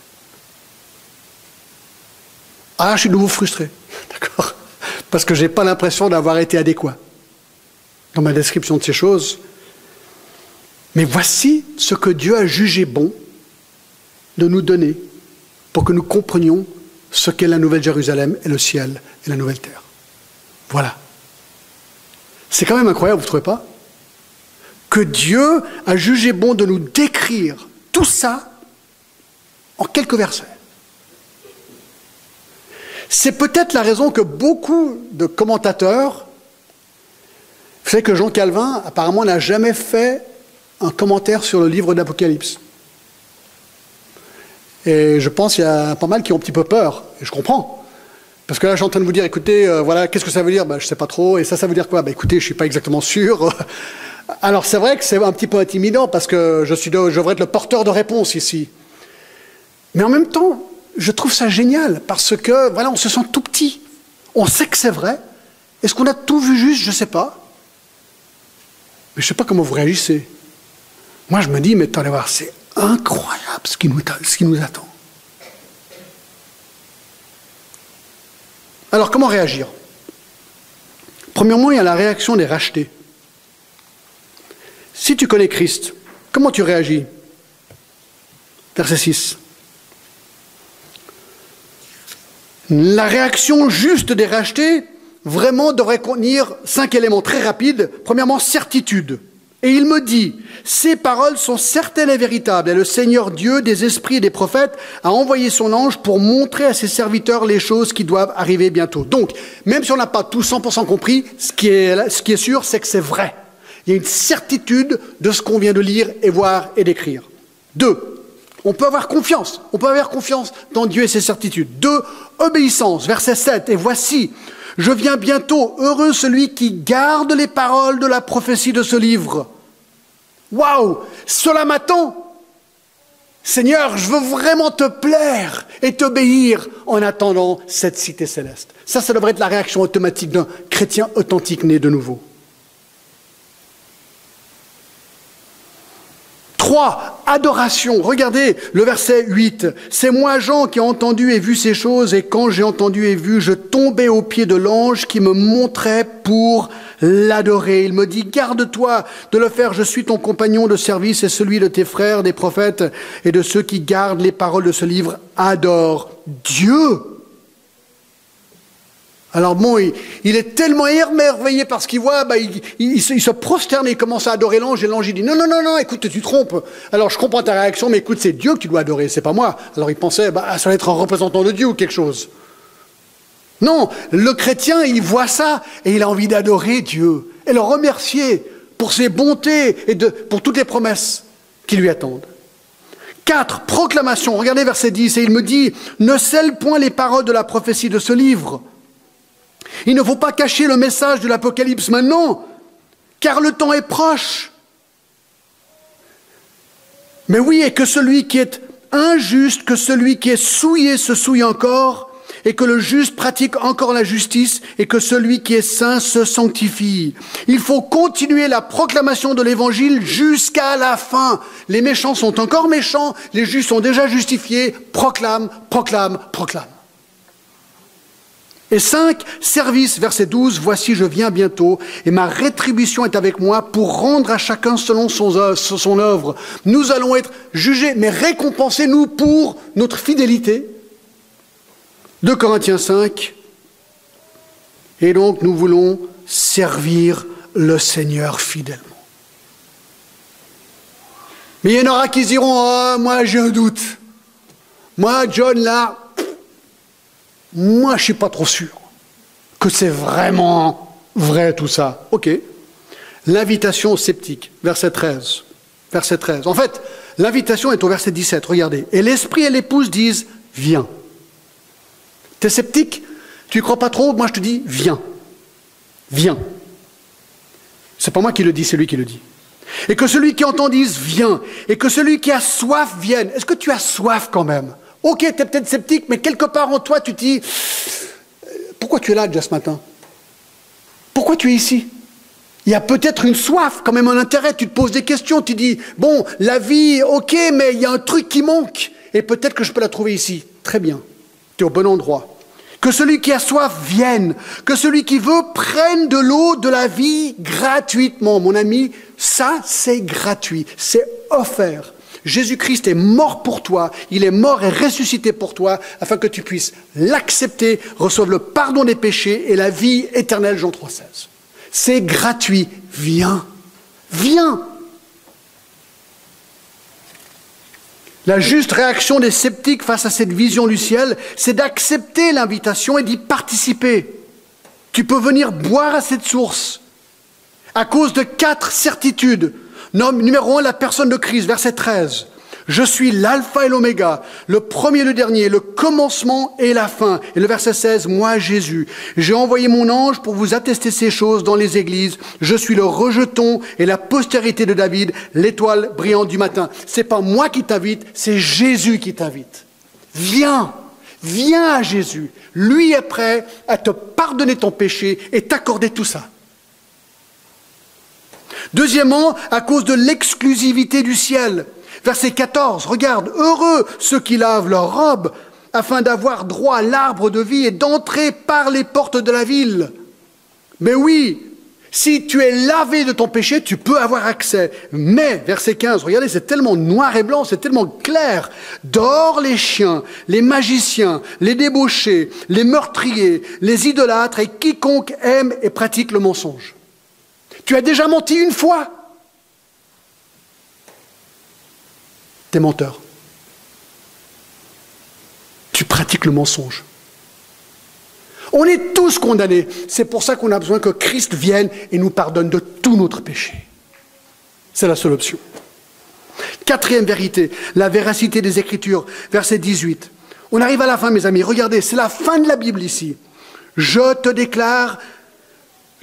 Ah, je suis de nouveau frustré, d'accord Parce que je n'ai pas l'impression d'avoir été adéquat dans ma description de ces choses. Mais voici ce que Dieu a jugé bon de nous donner pour que nous comprenions ce qu'est la Nouvelle Jérusalem et le ciel et la Nouvelle Terre. Voilà. C'est quand même incroyable, vous ne trouvez pas? Que Dieu a jugé bon de nous décrire tout ça en quelques versets. C'est peut-être la raison que beaucoup de commentateurs, vous que Jean Calvin apparemment n'a jamais fait un commentaire sur le livre d'Apocalypse. Et je pense qu'il y a pas mal qui ont un petit peu peur, et je comprends. Parce que là, je suis en train de vous dire, écoutez, euh, voilà, qu'est-ce que ça veut dire? Ben, Je ne sais pas trop. Et ça, ça veut dire quoi? Ben, Écoutez, je ne suis pas exactement sûr. Alors, c'est vrai que c'est un petit peu intimidant parce que je, suis je devrais être le porteur de réponse ici. Mais en même temps, je trouve ça génial parce que, voilà, on se sent tout petit. On sait que c'est vrai. Est-ce qu'on a tout vu juste? Je ne sais pas. Mais je ne sais pas comment vous réagissez. Moi, je me dis, mais attendez voir, c'est incroyable ce qui nous, attend. Alors, comment réagir? Premièrement, il y a la réaction des rachetés. Si tu connais Christ, comment tu réagis? Verset 6. La réaction juste des rachetés vraiment devrait contenir cinq éléments très rapides. Premièrement, certitude. Et il me dit, ces paroles sont certaines et véritables, et le Seigneur Dieu des esprits et des prophètes a envoyé son ange pour montrer à ses serviteurs les choses qui doivent arriver bientôt. Donc, même si on n'a pas tout 100% compris, ce qui est, ce qui est sûr, c'est que c'est vrai. Il y a une certitude de ce qu'on vient de lire et voir et d'écrire. Deux, on peut avoir confiance. On peut avoir confiance dans Dieu et ses certitudes. Deux, obéissance. Verset 7. Et voici, je viens bientôt. Heureux celui qui garde les paroles de la prophétie de ce livre. Waouh Cela m'attend Seigneur, je veux vraiment te plaire et t'obéir en attendant cette cité céleste. Ça, ça devrait être la réaction automatique d'un chrétien authentique né de nouveau. Trois, adoration. Regardez le verset 8. C'est moi, Jean, qui ai entendu et vu ces choses, et quand j'ai entendu et vu, je tombais aux pieds de l'ange qui me montrait pour l'adorer. Il me dit, garde-toi de le faire, je suis ton compagnon de service et celui de tes frères, des prophètes et de ceux qui gardent les paroles de ce livre. Adore Dieu. Alors bon, il, est tellement émerveillé par ce qu'il voit, bah, il, se, prosterne et il commence à adorer l'ange, et l'ange dit non, non, non, non, écoute, tu trompes. Alors je comprends ta réaction, mais écoute, c'est Dieu que tu dois adorer, c'est pas moi. Alors il pensait, bah, ça va être un représentant de Dieu ou quelque chose. Non, le chrétien, il voit ça et il a envie d'adorer Dieu et le remercier pour ses bontés et pour toutes les promesses qui lui attendent. 4. Proclamation. Regardez verset 10 et il me dit, ne scelle point les paroles de la prophétie de ce livre il ne faut pas cacher le message de l'Apocalypse maintenant, car le temps est proche. Mais oui, et que celui qui est injuste, que celui qui est souillé se souille encore, et que le juste pratique encore la justice, et que celui qui est saint se sanctifie. Il faut continuer la proclamation de l'Évangile jusqu'à la fin. Les méchants sont encore méchants, les justes sont déjà justifiés. Proclame, proclame, proclame. Et 5, service, verset 12, voici je viens bientôt, et ma rétribution est avec moi pour rendre à chacun selon son, œuvre. Nous allons être jugés, mais récompensés, nous, pour notre fidélité. 2 Corinthiens 5, et donc nous voulons servir le Seigneur fidèlement. Mais il y en aura qui diront, oh, moi j'ai un doute. Moi, John, là, moi, je suis pas trop sûr que c'est vraiment vrai tout ça. Ok. L'invitation sceptique, verset 13. Verset 13. En fait, l'invitation est au verset 17. Regardez. Et l'esprit et l'épouse disent Viens. Tu es sceptique? Tu ne crois pas trop? Moi, je te dis Viens. Viens. C'est pas moi qui le dis, c'est lui qui le dit. Et que celui qui entend dise Viens. Et que celui qui a soif vienne. Est-ce que tu as soif quand même? Ok, tu es peut-être sceptique, mais quelque part en toi, tu te dis, pourquoi tu es là déjà ce matin? Pourquoi tu es ici? Il y a peut-être une soif, quand même un intérêt, tu te poses des questions, tu dis, bon, la vie, ok, mais il y a un truc qui manque, et peut-être que je peux la trouver ici. Très bien, tu es au bon endroit. Que celui qui a soif vienne, que celui qui veut prenne de l'eau de la vie gratuitement. Mon ami, ça c'est gratuit, c'est offert. Jésus-Christ est mort pour toi, il est mort et ressuscité pour toi, afin que tu puisses l'accepter, recevoir le pardon des péchés et la vie éternelle, Jean 3,16. C'est gratuit. Viens, viens. La juste réaction des sceptiques face à cette vision du ciel, c'est d'accepter l'invitation et d'y participer. Tu peux venir boire à cette source à cause de quatre certitudes Numéro un, la personne de Christ, verset 13. Je suis l'alpha et l'oméga, le premier et le dernier, le commencement et la fin. Et le verset 16, moi Jésus, j'ai envoyé mon ange pour vous attester ces choses dans les églises. Je suis le rejeton et la postérité de David, l'étoile brillante du matin. C'est pas moi qui t'invite, c'est Jésus qui t'invite. Viens, viens à Jésus. Lui est prêt à te pardonner ton péché et t'accorder tout ça. Deuxièmement, à cause de l'exclusivité du ciel. Verset 14, regarde, heureux ceux qui lavent leurs robes afin d'avoir droit à l'arbre de vie et d'entrer par les portes de la ville. Mais oui, si tu es lavé de ton péché, tu peux avoir accès. Mais, verset 15, regardez, c'est tellement noir et blanc, c'est tellement clair. Dehors les chiens, les magiciens, les débauchés, les meurtriers, les idolâtres et quiconque aime et pratique le mensonge. Tu as déjà menti une fois. T'es menteur. Tu pratiques le mensonge. On est tous condamnés. C'est pour ça qu'on a besoin que Christ vienne et nous pardonne de tout notre péché. C'est la seule option. Quatrième vérité, la véracité des Écritures, verset 18. On arrive à la fin, mes amis. Regardez, c'est la fin de la Bible ici. Je te déclare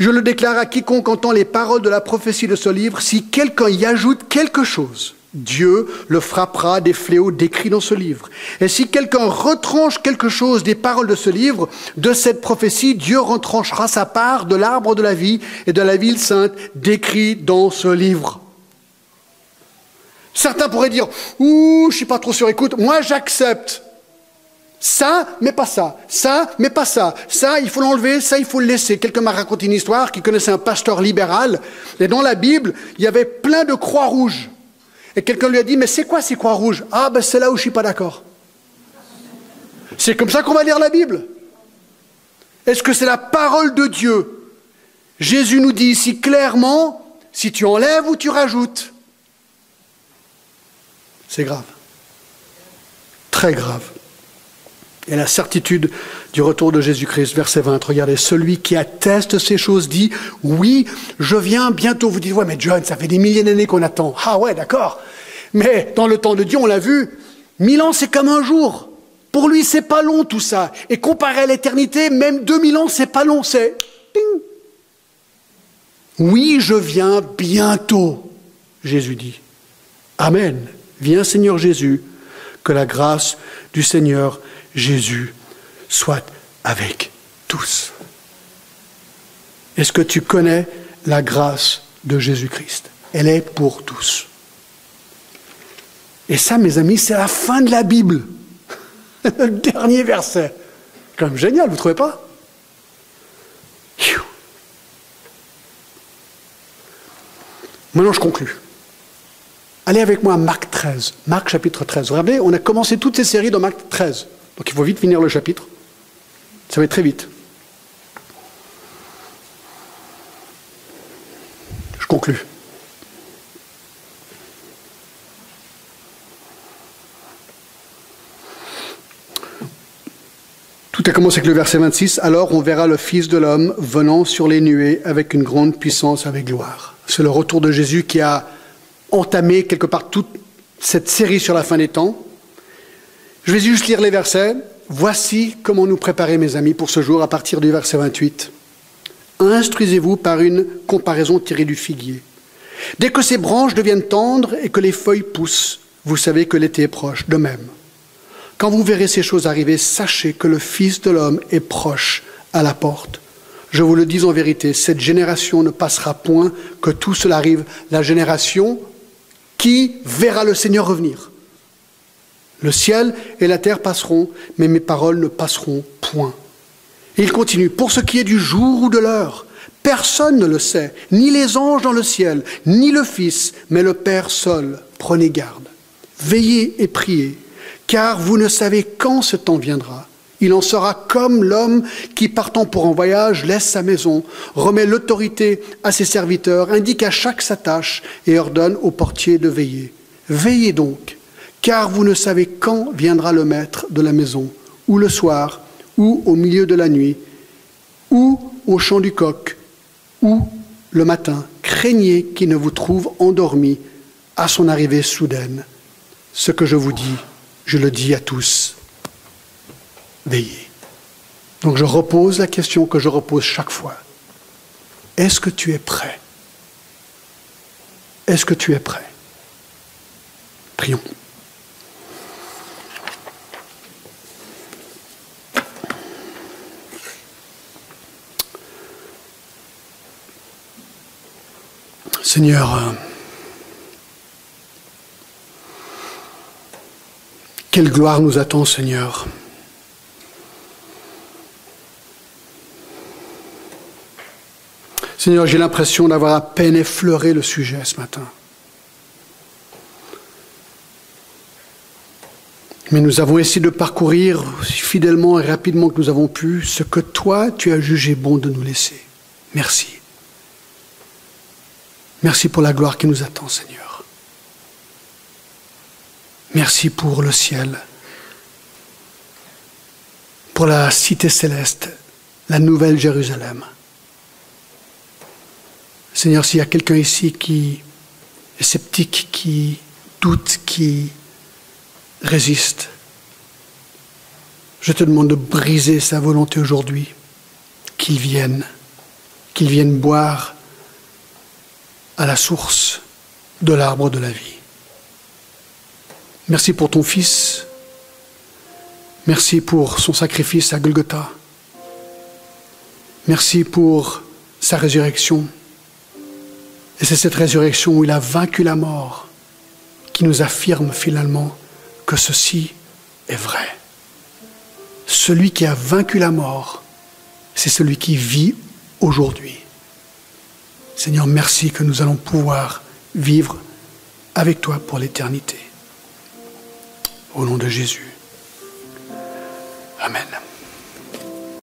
je le déclare à quiconque entend les paroles de la prophétie de ce livre, si quelqu'un y ajoute quelque chose, Dieu le frappera des fléaux décrits dans ce livre. Et si quelqu'un retranche quelque chose des paroles de ce livre, de cette prophétie, Dieu retranchera sa part de l'arbre de la vie et de la ville sainte décrit dans ce livre. Certains pourraient dire, ouh, je suis pas trop sûr, écoute, moi j'accepte. Ça, mais pas ça. Ça, mais pas ça. Ça, il faut l'enlever, ça, il faut le laisser. Quelqu'un m'a raconté une histoire qui connaissait un pasteur libéral. Et dans la Bible, il y avait plein de croix rouges. Et quelqu'un lui a dit, mais c'est quoi ces croix rouges? Ah, ben c'est là où je suis pas d'accord. C'est comme ça qu'on va lire la Bible. Est-ce que c'est la parole de Dieu? Jésus nous dit ici clairement, si tu enlèves ou tu rajoutes, c'est grave. Très grave. Et la certitude du retour de Jésus-Christ, verset 20, regardez, celui qui atteste ces choses dit, oui, je viens bientôt. Vous dites, ouais, mais John, ça fait des milliers d'années qu'on attend. Ah ouais, d'accord. Mais dans le temps de Dieu, on l'a vu, mille ans, c'est comme un jour. Pour lui, c'est pas long tout ça. Et comparé à l'éternité, même 2000 ans, c'est pas long, c'est Oui, je viens bientôt, Jésus dit. Amen. Viens Seigneur Jésus, que la grâce du Seigneur Jésus soit avec tous. Est-ce que tu connais la grâce de Jésus-Christ? Elle est pour tous. Et ça, mes amis, c'est la fin de la Bible. Le dernier verset. Quand même génial, vous ne trouvez pas? Maintenant, je conclus. Allez avec moi à Marc 13. Marc chapitre 13. Vous regardez, on a commencé toutes ces séries dans Marc 13. Donc il faut vite finir le chapitre. Ça va être très vite. Je conclus. Tout a commencé avec le verset 26. Alors on verra le Fils de l'homme venant sur les nuées avec une grande puissance, avec gloire. C'est le retour de Jésus qui a entamé quelque part toute cette série sur la fin des temps. Je vais juste lire les versets. Voici comment nous préparer, mes amis, pour ce jour à partir du verset 28. Instruisez-vous par une comparaison tirée du figuier. Dès que ses branches deviennent tendres et que les feuilles poussent, vous savez que l'été est proche. De même, quand vous verrez ces choses arriver, sachez que le Fils de l'homme est proche à la porte. Je vous le dis en vérité, cette génération ne passera point que tout cela arrive. La génération qui verra le Seigneur revenir. Le ciel et la terre passeront, mais mes paroles ne passeront point. Il continue, pour ce qui est du jour ou de l'heure, personne ne le sait, ni les anges dans le ciel, ni le Fils, mais le Père seul. Prenez garde, veillez et priez, car vous ne savez quand ce temps viendra. Il en sera comme l'homme qui, partant pour un voyage, laisse sa maison, remet l'autorité à ses serviteurs, indique à chaque sa tâche et ordonne au portier de veiller. Veillez donc, car vous ne savez quand viendra le maître de la maison, ou le soir, ou au milieu de la nuit, ou au chant du coq, ou le matin. Craignez qu'il ne vous trouve endormi à son arrivée soudaine. Ce que je vous dis, je le dis à tous veiller. Donc je repose la question que je repose chaque fois. Est-ce que tu es prêt? Est-ce que tu es prêt? Prions. Seigneur, euh, quelle gloire nous attend, Seigneur. Seigneur, j'ai l'impression d'avoir à peine effleuré le sujet ce matin. Mais nous avons essayé de parcourir aussi fidèlement et rapidement que nous avons pu ce que toi, tu as jugé bon de nous laisser. Merci. Merci pour la gloire qui nous attend, Seigneur. Merci pour le ciel, pour la cité céleste, la nouvelle Jérusalem. Seigneur, s'il y a quelqu'un ici qui est sceptique, qui doute, qui résiste, je te demande de briser sa volonté aujourd'hui, qu'il vienne, qu'il vienne boire à la source de l'arbre de la vie. Merci pour ton Fils. Merci pour son sacrifice à Golgotha. Merci pour sa résurrection. Et c'est cette résurrection où il a vaincu la mort qui nous affirme finalement que ceci est vrai. Celui qui a vaincu la mort, c'est celui qui vit aujourd'hui. Seigneur, merci que nous allons pouvoir vivre avec toi pour l'éternité. Au nom de Jésus. Amen.